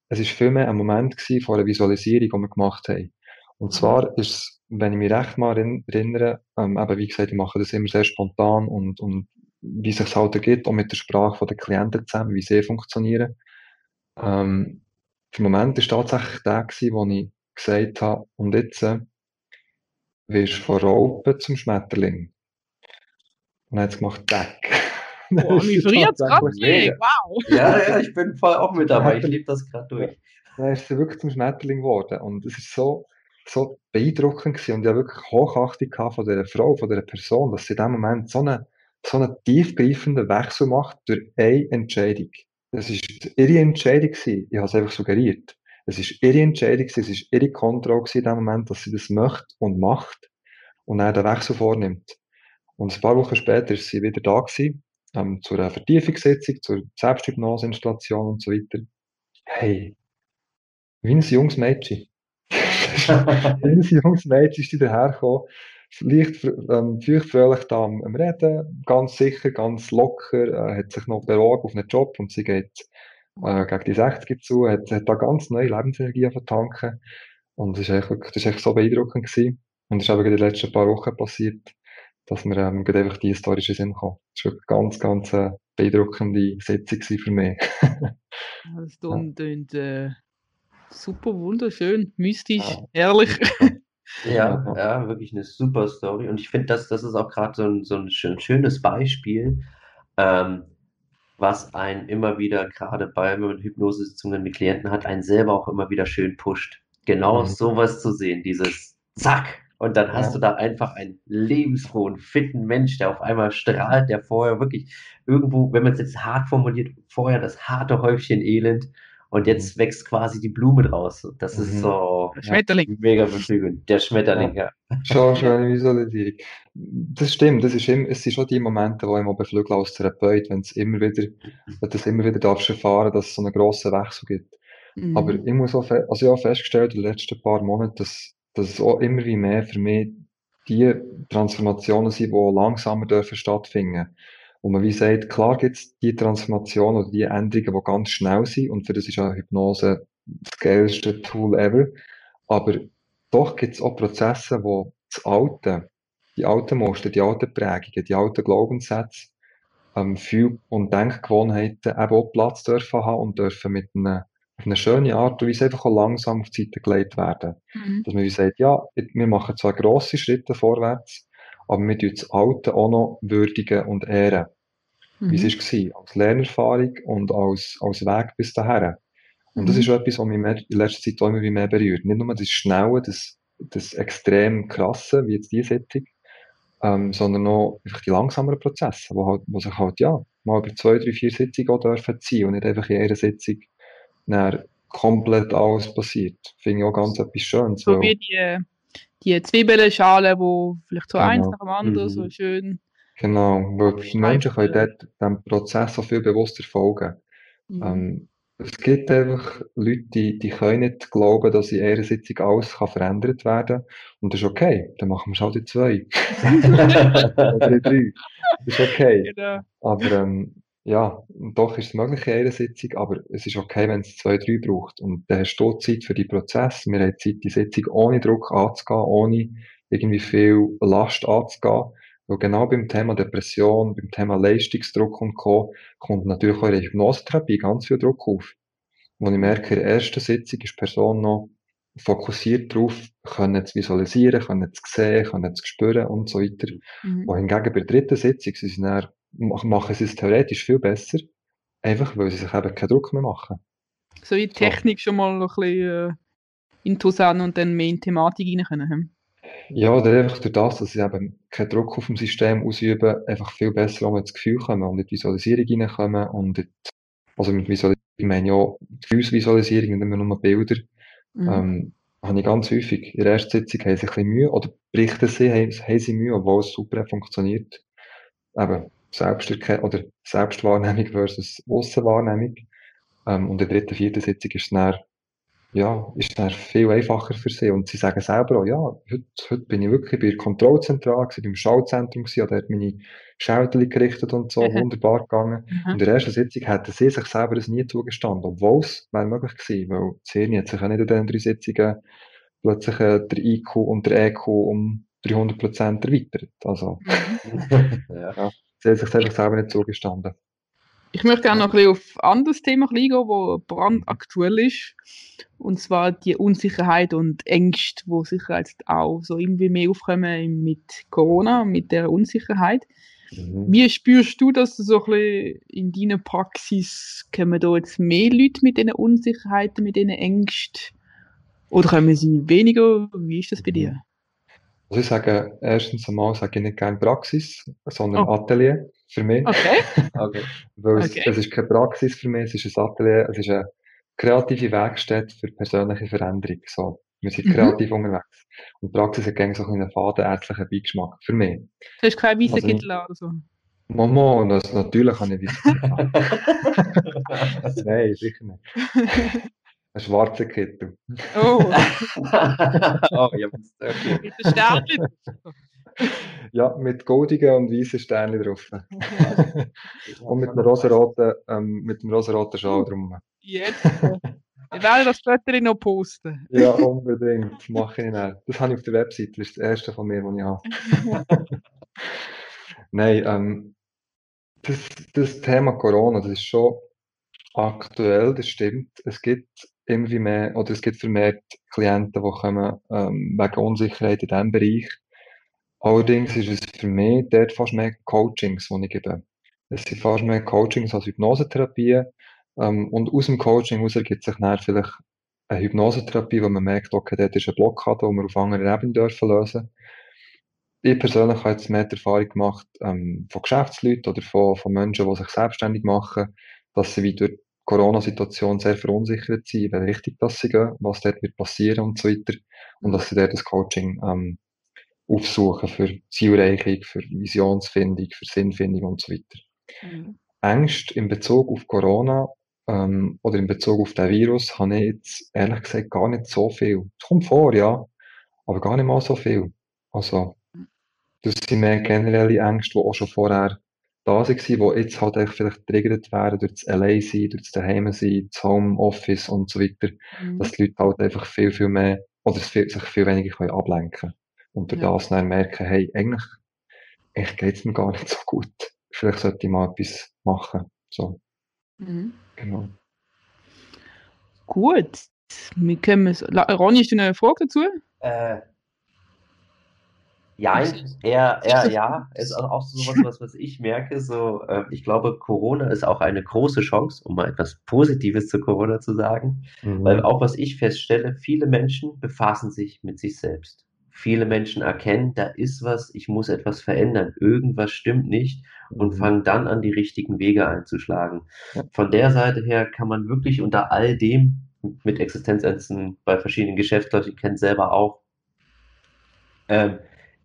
es ist vielmehr ein Moment gewesen von einer Visualisierung, die wir gemacht haben. Und zwar ist es, wenn ich mich recht mal erinn- erinnere, ähm, eben, wie gesagt, ich mache das immer sehr spontan und, und wie es sich halt ergibt, auch mit der Sprache der Klienten zusammen, wie sie funktionieren. Ähm, der Moment ist tatsächlich der gewesen, wo ich gesagt habe, und jetzt äh, wirst du von Raupe zum Schmetterling. Und dann hat es gemacht, Deck. Boah, mich friert gerade wow. Ja, ja, ich bin voll auch mit dabei. Ich lebe das gerade durch. Dann ist sie wirklich zum Schmetterling geworden. Und es ist so, so beeindruckend gewesen. Und ich habe wirklich Hochachtung gehabt von dieser Frau, von dieser Person, dass sie in dem Moment so einen, so einen tiefgreifenden Wechsel macht durch eine Entscheidung. Das ist ihre Entscheidung gewesen. Ich habe es einfach suggeriert. Es ist ihre Entscheidung es ist ihre Kontrolle in dem Moment, dass sie das möchte und macht und dann den Wechsel vornimmt. Und ein paar Wochen später ist sie wieder da gewesen, ähm, zu einer Vertiefungssitzung, zur Selbsthypnoseinstallation und so weiter. Hey, wie ein junges Mädchen. wie ein junges Mädchen ist sie dahergekommen, leicht ähm, feuchtfröhlich da am, am Reden, ganz sicher, ganz locker, äh, hat sich noch beworben auf einen Job und sie geht äh, gegen die 60 zu, hat, hat da ganz neue Lebensenergie vertanken und das ist echt, wirklich, das ist echt so beeindruckend gewesen. Und das ist eben in den letzten paar Wochen passiert, dass wir ähm, gerade einfach die historische Sinn kommen. Das war wirklich ganz, ganz äh, beeindruckende Sitzung gewesen für mich. Das tönt äh, super wunderschön, mystisch, Ja. herrlich. Ja, ja, wirklich eine super Story. Und ich finde, das, das ist auch gerade so ein, so ein schön, schönes Beispiel, ähm, was einen immer wieder, gerade bei, wenn man Hypnosesitzungen mit Klienten hat, einen selber auch immer wieder schön pusht. Genau Mhm. sowas zu sehen, dieses Zack. Und dann hast Ja. du da einfach einen lebensfrohen, fitten Mensch, der auf einmal strahlt, der vorher wirklich irgendwo, wenn man es jetzt hart formuliert, vorher das harte Häufchen Elend Und jetzt mhm. wächst quasi die Blume draus. Das mhm. ist so Schmetterling. mega beflügelnd. Der Schmetterling, ja. ja. Schon, schon Visualisierung. Das stimmt, das ist immer, es sind schon die Momente, wo ich beflügeln als Therapeut, wenn es immer wieder, wenn du immer wieder darfst erfahren, dass es so einen grossen Wechsel gibt. Mhm. Aber ich muss auch, also ich habe festgestellt in den letzten paar Monaten, dass, dass es auch immer wie mehr für mich die Transformationen sind, die langsamer dürfen stattfinden. Und man wie sagt, klar gibt es die Transformation oder die Änderungen, die ganz schnell sind, und für das ist ja Hypnose das geilste Tool ever. Aber doch gibt es auch Prozesse, wo das Alte, die alten Muster, die alten Prägungen, die alten Glaubenssätze, ähm, Fühl- und Denkgewohnheiten eben auch Platz dürfen haben und dürfen mit einer, auf eine schöne Art und Weise einfach auch langsam auf die Seite gelegt werden. Mhm. Dass man wie sagt, ja, wir machen zwar grosse Schritte vorwärts, aber wir tun das Alte auch noch würdigen und ehren. Mhm. Wie es war, als Lernerfahrung und als, als Weg bis dahin. Und mhm. das ist etwas, was mich mehr, in letzter Zeit auch immer mehr berührt. Nicht nur das Schnelle, das, das extrem Krasse, wie jetzt diese Sitzung, ähm, sondern auch einfach die langsameren Prozesse, wo, halt, wo sich halt, ja, mal über zwei, drei, vier Sitzungen auch dürfen ziehen und nicht einfach in einer Sitzung dann komplett alles passiert. Finde ich auch ganz etwas Schönes. So wie die, die Zwiebelschale, wo vielleicht so genau. eins nach dem anderen mhm. so schön. Genau, weil die Menschen können dort dem Prozess so viel bewusster folgen. Mhm. Ähm, es gibt einfach Leute, die, die können nicht glauben, dass in einer Sitzung alles kann verändert werden Und das ist okay. Dann machen wir es halt in zwei. Oder in drei. Das ist okay. Genau. Aber ähm, ja, doch ist es möglich in einer Sitzung, aber es ist okay, wenn es zwei, drei braucht. Und dann hast du Zeit für die Prozess. Wir haben Zeit, die Sitzung ohne Druck anzugehen, ohne irgendwie viel Last anzugehen. Weil genau beim Thema Depression, beim Thema Leistungsdruck und Co. kommt natürlich auch in der Hypnosetherapie ganz viel Druck auf. Wo ich merke, in der ersten Sitzung ist die Person noch fokussiert darauf, können zu visualisieren, können zu sehen, können zu spüren und so weiter. Mhm. Wohingegen bei der dritten Sitzung sie sind dann machen sie es theoretisch viel besser, einfach weil sie sich eben keinen Druck mehr machen. So wie die Technik so. schon mal ein bisschen äh, intus haben und dann mehr in die Thematik rein können. Ja, oder einfach durch das, dass sie eben keinen Druck auf dem System ausüben, einfach viel besser auch ins Gefühl kommen und in die Visualisierung reinkommen und die, also mit Visualisierung meine ich ja Gefühlsvisualisierung, nicht mehr nur Bilder. Mhm. Ähm, habe ich ganz häufig. In der ersten Sitzung haben sie ein bisschen Mühe, oder berichten sie, haben, haben sie Mühe, obwohl es super funktioniert. Eben, Selbsterkenntnis oder Selbstwahrnehmung versus Aussenwahrnehmung. Ähm, und in der dritten, vierten Sitzung ist es dann, ja, ist dann viel einfacher für sie. Und sie sagen selber auch, ja, heute, heute bin ich wirklich bei der Kontrollzentrale, gewesen, beim Schaltzentrum gewesen, habe dort meine Schältchen gerichtet und so, mhm. wunderbar gegangen. Mhm. Und in der ersten Sitzung hätten sie sich selber das nie zugestanden, obwohl es wäre möglich gewesen, weil das Hirn hat sich auch nicht in diesen drei Sitzungen plötzlich äh, der IQ und der EQ um 300 Prozent erweitert. Also, mhm. ja. ja. Sie hat sich einfach selber nicht zugestanden. Ich möchte gerne noch ein bisschen auf ein anderes Thema eingehen, das brandaktuell ist. Und zwar die Unsicherheit und Ängste, die sicher jetzt auch so irgendwie mehr aufkommen mit Corona, mit der Unsicherheit. Mhm. Wie spürst du das so ein bisschen in deiner Praxis? Kommen da jetzt mehr Leute mit diesen Unsicherheiten, mit diesen Ängsten? Oder kommen sie weniger? Wie ist das bei dir? Also ich sage, erstens einmal sage ich nicht gerne Praxis, sondern oh. Atelier für mich. Okay. okay. Weil es, okay. es ist keine Praxis für mich, es ist ein Atelier, es ist eine kreative Werkstatt für persönliche Veränderung. So. Wir sind mhm. kreativ unterwegs. Und Praxis hat gerne so einen fadenärztlichen Beigeschmack. Für mich. Du hast keine weiße also, Kittel oder so? Mama, das, natürlich habe ich weiße Nein, sicher nicht. Ein schwarzer Kittel. Oh. oh, ja, okay. Mit den Sternchen? ja, mit goldigen und weißen Sternchen drauf. und mit einem rosaroten, ähm, mit einem rosaroten Schal drum. Jetzt. Ich werde das Foto noch posten. ja, unbedingt. Mache ich nicht. Das habe ich auf der Webseite. Das ist das erste von mir, das ich habe. Nein, ähm, das, das Thema Corona, das ist schon aktuell, das stimmt. Es gibt immer mehr, oder es gibt vermehrt Klienten, die kommen ähm, wegen Unsicherheit in diesem Bereich. Allerdings ist es für mich dort fast mehr Coachings, die ich gebe. Es sind fast mehr Coachings als Hypnosetherapie. Ähm, und aus dem Coaching heraus ergibt sich dann vielleicht eine Hypnosetherapie, wo man merkt, okay, dort ist ein Blockade, die wir auf anderen Ebenen dürfen lösen. Ich persönlich habe jetzt mehr die Erfahrung gemacht ähm, von Geschäftsleuten oder von, von Menschen, die sich selbstständig machen, dass sie wie Corona-Situation sehr verunsichert sind, in welche Richtung das sie gehen, was dort wird passieren und so weiter. Und dass sie dort das Coaching ähm, aufsuchen für Zielerreichung, für Visionsfindung, für Sinnfindung und so weiter. Mhm. Ängste in Bezug auf Corona ähm, oder in Bezug auf den Virus habe ich jetzt ehrlich gesagt gar nicht so viel. Es kommt vor, ja, aber gar nicht mal so viel. Also, das sind mehr generelle Ängste, die auch schon vorher da waren, die jetzt halt echt vielleicht getriggert werden durch das Allein-Sein, durch das Daheim-Sein, das Homeoffice und so weiter, mhm. dass die Leute halt einfach viel, viel mehr oder sich viel weniger können ablenken können. Und durch ja. das dann merken, hey, eigentlich, eigentlich geht es mir gar nicht so gut. Vielleicht sollte ich mal etwas machen. So. Mhm. Genau. Gut. Wir können Ronny, hast du eine Frage dazu? Äh, ja, eher, eher ja. Ist auch so was, was, was ich merke. So, äh, ich glaube, Corona ist auch eine große Chance, um mal etwas Positives zu Corona zu sagen. Mhm. Weil auch was ich feststelle, viele Menschen befassen sich mit sich selbst. Viele Menschen erkennen, da ist was, ich muss etwas verändern, irgendwas stimmt nicht und mhm. fangen dann an, die richtigen Wege einzuschlagen. Von der Seite her kann man wirklich unter all dem mit Existenzängsten bei verschiedenen Geschäftsleuten, ich kenne es selber auch, ähm,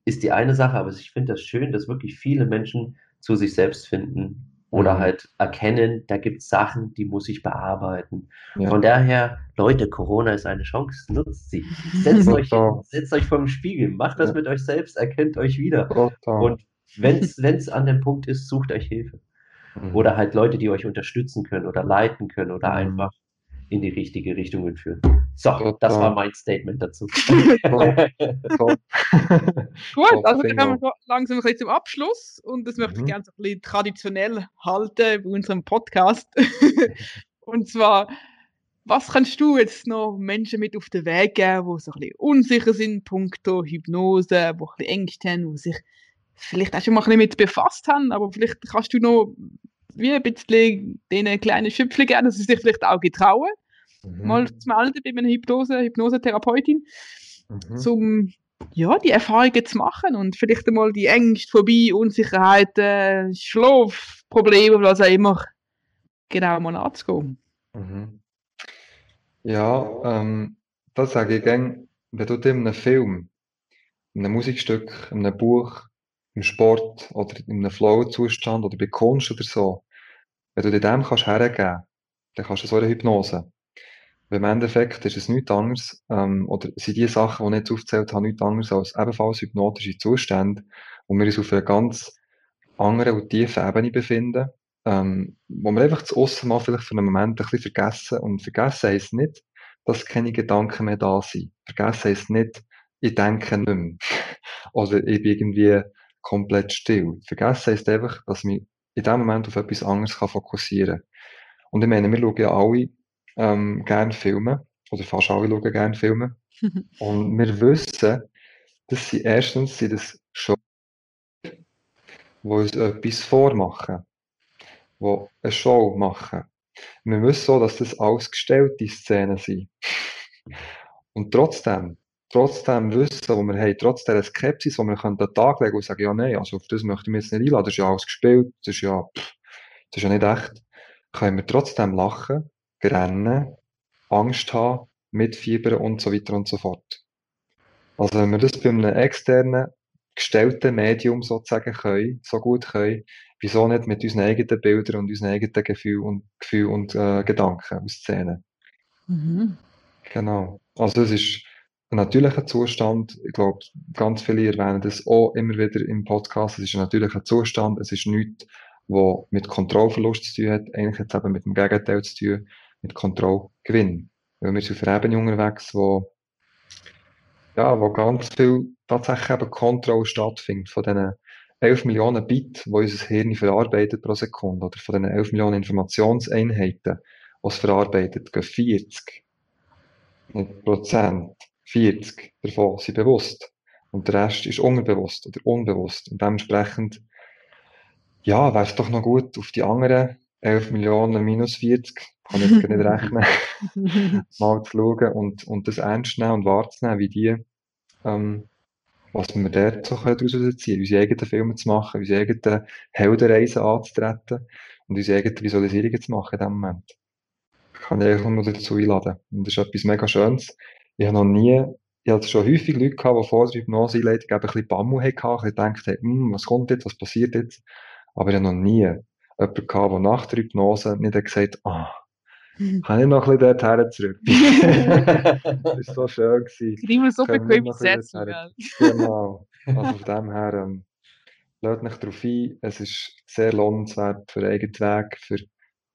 ist die eine Sache, aber ich finde das schön, dass wirklich viele Menschen zu sich selbst finden oder mhm. halt erkennen, da gibt es Sachen, die muss ich bearbeiten. Ja. Von daher, Leute, Corona ist eine Chance, nutzt sie. Setzt euch, setzt euch vor dem Spiegel, macht das ja. mit euch selbst, erkennt euch wieder. Und wenn es an dem Punkt ist, sucht euch Hilfe. Mhm. Oder halt Leute, die euch unterstützen können oder leiten können oder mhm. einfach in die richtige Richtung führen. So, Total. das war mein Statement dazu. Gut, also dann kommen wir langsam ein zum Abschluss und das möchte ich mhm. gerne so ein bisschen traditionell halten bei unserem Podcast. und zwar, was kannst du jetzt noch Menschen mit auf den Weg geben, die so ein bisschen unsicher sind, punkto Hypnose, die ein bisschen Ängste haben, die sich vielleicht auch schon mal ein bisschen mit befasst haben, aber vielleicht kannst du noch wie ein bisschen denen kleinen Schöpfchen geben, dass sie sich vielleicht auch getrauen mhm. mal zu melden bei einer Hypnose, Hypnosetherapeutin, mhm. um ja, die Erfahrungen zu machen und vielleicht einmal die Ängste vorbei, Unsicherheiten, Schlafprobleme, was auch immer, genau mal anzugehen. Mhm. Ja, ähm, das sage ich gerne, wenn du in einem Film, in einem Musikstück, in einem Buch, im Sport oder in einem Flow-Zustand oder bei Kunst oder so, wenn du dir dem kannst hergeben, dann kannst du so eine Hypnose. Im Endeffekt ist es nichts anderes, ähm, oder sind die Sachen, die ich jetzt aufgezählt habe, nichts anderes als ebenfalls hypnotische Zustände, wo wir uns auf einer ganz anderen und tiefen Ebene befinden, ähm, wo wir einfach zu Aussen mal vielleicht für einen Moment ein bisschen vergessen. Und vergessen heisst nicht, dass keine Gedanken mehr da sind. Vergessen heisst nicht, ich denke nicht mehr. oder ich bin irgendwie komplett still. Vergessen heisst einfach, dass mich in dem Moment auf etwas anderes fokussieren kann. Und ich meine, wir schauen ja alle ähm, gerne Filme, oder fast alle schauen gerne Filme. und wir wissen, dass sie erstens sind das Show, wo uns etwas vormachen, wo eine Show machen. Wir wissen so, dass das alles gestellte Szenen sind. Und trotzdem, trotzdem Wissen, wo wir haben, trotz dieser Skepsis, wo wir können den Tag legen und sagen, ja, nein, also auf das möchte ich mich jetzt nicht einladen, das ist ja alles gespielt, das ist ja, pff, das ist ja nicht echt, können wir trotzdem lachen rennen, Angst haben, mitfiebern und so weiter und so fort. Also wenn wir das bei einem externen, gestellten Medium sozusagen können, so gut können, wieso nicht mit unseren eigenen Bildern und unseren eigenen Gefühlen und, Gefühl und äh, Gedanken auszählen. Mhm. Genau. Also es ist natürlicher Zustand. Ich glaube, ganz viele erwähnen das auch immer wieder im Podcast. Es ist ein natürlicher Zustand. Es ist nichts, was mit Kontrollverlust zu tun hat. Eigentlich hat es eben mit dem Gegenteil zu tun mit Kontrollgewinn. Weil wir sind auf einer Ebene unterwegs, wo, ja, wo ganz viel tatsächlich eben Kontrolle stattfindet von diesen 11 Millionen Bit, die unser Hirn verarbeitet pro Sekunde, oder von diesen 11 Millionen Informationseinheiten, die es verarbeitet, gehen 40 Prozent, 40 davon sind bewusst. Und der Rest ist unbewusst oder unbewusst. Und dementsprechend, ja, wäre es doch noch gut, auf die anderen 11 Millionen minus 40, kann ich jetzt nicht rechnen, mal zu schauen und, und das ernst nehmen und wahrzunehmen, wie die, ähm, was wir dort so daraus ziehen unsere eigenen Filme zu machen, unsere eigenen Heldenreisen anzutreten und unsere eigenen Visualisierungen zu machen in dem Moment. kann ich einfach nur dazu einladen. Und das ist etwas mega Schönes. Ich habe noch nie, ich hatte schon häufig Leute gehabt, die vor der Hypnose-Einleitung ein bisschen Bammel hatten, ein bisschen gedacht haben, hm, was kommt jetzt, was passiert jetzt? Aber ich habe noch nie jemanden gehabt, der nach der Hypnose nicht gesagt hat, ah, kann ich noch ein bisschen dorthin zurück? das war so schön. Gewesen. Immer so bequem gell? Genau. Also von dem her, ähm, lasst euch darauf ein. Es ist sehr lohnenswert für einen eigenen Weg, für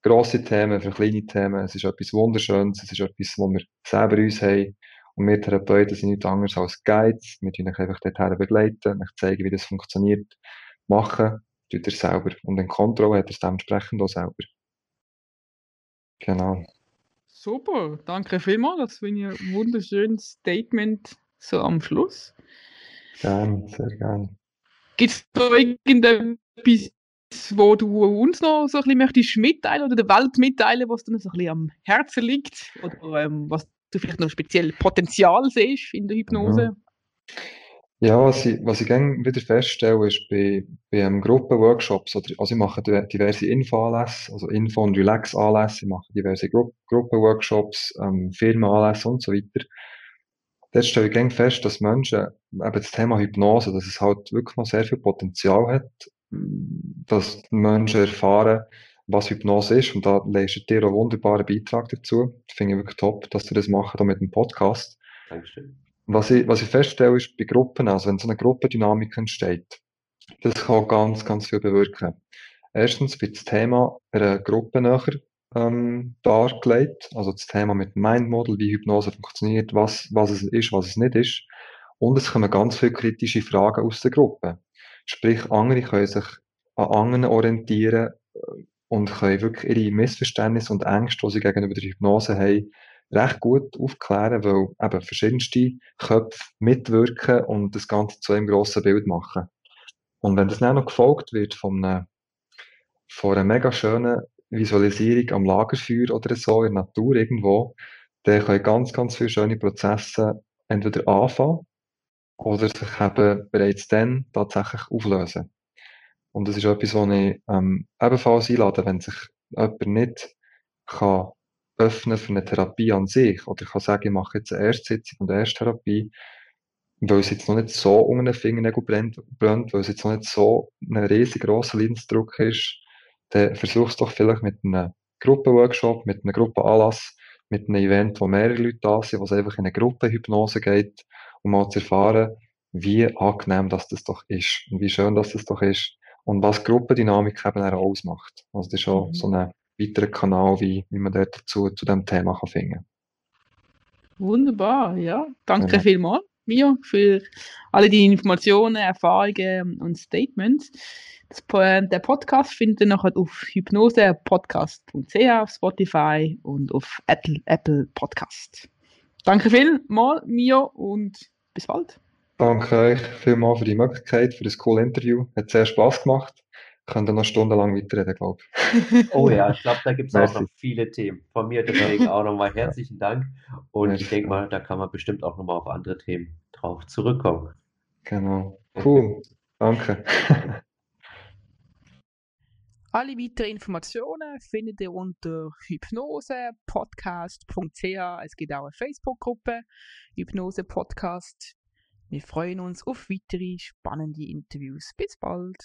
grosse Themen, für kleine Themen. Es ist etwas Wunderschönes. Es ist etwas, wo wir selber uns haben. Und wir Therapeuten sind nichts anderes als Guides. Wir tun euch einfach dorthin begleiten, euch zeigen, wie das funktioniert. Machen, tut ihr selber. Und in Kontrolle hat ihr es dementsprechend auch selber. Genau. Super, danke vielmals. Das ich ein wunderschönes Statement so am Schluss. Gern, sehr gern. Gibt es da irgendetwas, wo du uns noch so ein bisschen möchtest mitteilen oder der Welt mitteilen, was dir so ein bisschen am Herzen liegt? Oder ähm, was du vielleicht noch speziell Potenzial siehst in der Hypnose? Ja, was ich, was ich gerne wieder feststelle, ist bei, bei ähm, Gruppenworkshops, oder, also ich mache di- diverse Info-Anlässe, also Info- und Relax-Anlässe, ich mache diverse Gru Gruppenworkshops, ähm, Firmenanlässe und so weiter. Dort stelle ich gerne fest, dass Menschen, eben das Thema Hypnose, dass es halt wirklich noch sehr viel Potenzial hat, dass Menschen erfahren, was Hypnose ist, und da leistet ihr einen wunderbaren Beitrag dazu. Das finde ich wirklich top, dass ihr das macht, auch mit dem Podcast. Dankeschön. Was ich, was ich feststelle, ist bei Gruppen, also wenn so eine Gruppendynamik entsteht, das kann ganz, ganz viel bewirken. Erstens wird das Thema einer Gruppe näher ähm, dargelegt, also das Thema mit dem Mind Model, wie Hypnose funktioniert, was, was es ist, was es nicht ist. Und es kommen ganz viele kritische Fragen aus der Gruppe. Sprich, andere können sich an anderen orientieren und können wirklich ihre Missverständnisse und Ängste, die sie gegenüber der Hypnose haben, recht gut aufklären, weil eben verschiedenste Köpfe mitwirken und das Ganze zu einem grossen Bild machen. Und wenn das dann noch gefolgt wird von einer, von einer mega schönen Visualisierung am Lagerfeuer oder so in der Natur irgendwo, dann können ganz, ganz viele schöne Prozesse entweder anfangen oder sich eben bereits dann tatsächlich auflösen. Und das ist etwas, was ich ähm, ebenfalls einlade, wenn sich jemand nicht kann öffnen für eine Therapie an sich oder kann sagen, ich mache jetzt eine Erstsitzung und eine Ersttherapie, weil es jetzt noch nicht so unter den Fingernägeln brennt, brennt, weil es jetzt noch nicht so ein riesig grosser Leidensdruck ist, dann versuch es doch vielleicht mit einem Gruppenworkshop, mit einem Gruppenanlass, mit einem Event, wo mehrere Leute da sind, wo es einfach in eine Gruppenhypnose geht, um mal zu erfahren, wie angenehm das, das doch ist und wie schön das, das doch ist und was Gruppendynamik eben auch ausmacht. Also das ist auch Mhm. so ein weiterer Kanal, wie, wie man dort dazu, zu dem Thema kann finden Wunderbar, ja. Danke Genau. vielmals, Mio, für alle die Informationen, Erfahrungen und Statements. Das, äh, der Podcast findet ihr nachher auf hypnosepodcast.ch, auf Spotify und auf Apple, Apple Podcast. Danke vielmals, Mio, und bis bald. Danke euch vielmals für die Möglichkeit, für das coole Interview. Hat sehr Spass gemacht. Könnt ihr noch stundenlang weiterreden, glaube ich. Oh ja, ich glaube, da gibt es auch noch viele Themen. Von mir deswegen auch nochmal herzlichen Dank. Und ich Merci. denke mal, da kann man bestimmt auch nochmal auf andere Themen drauf zurückkommen. Genau. Cool. Danke. Alle weiteren Informationen findet ihr unter hypnosepodcast.ch. Es gibt auch eine Facebook-Gruppe, Hypnose Podcast. Wir freuen uns auf weitere spannende Interviews. Bis bald.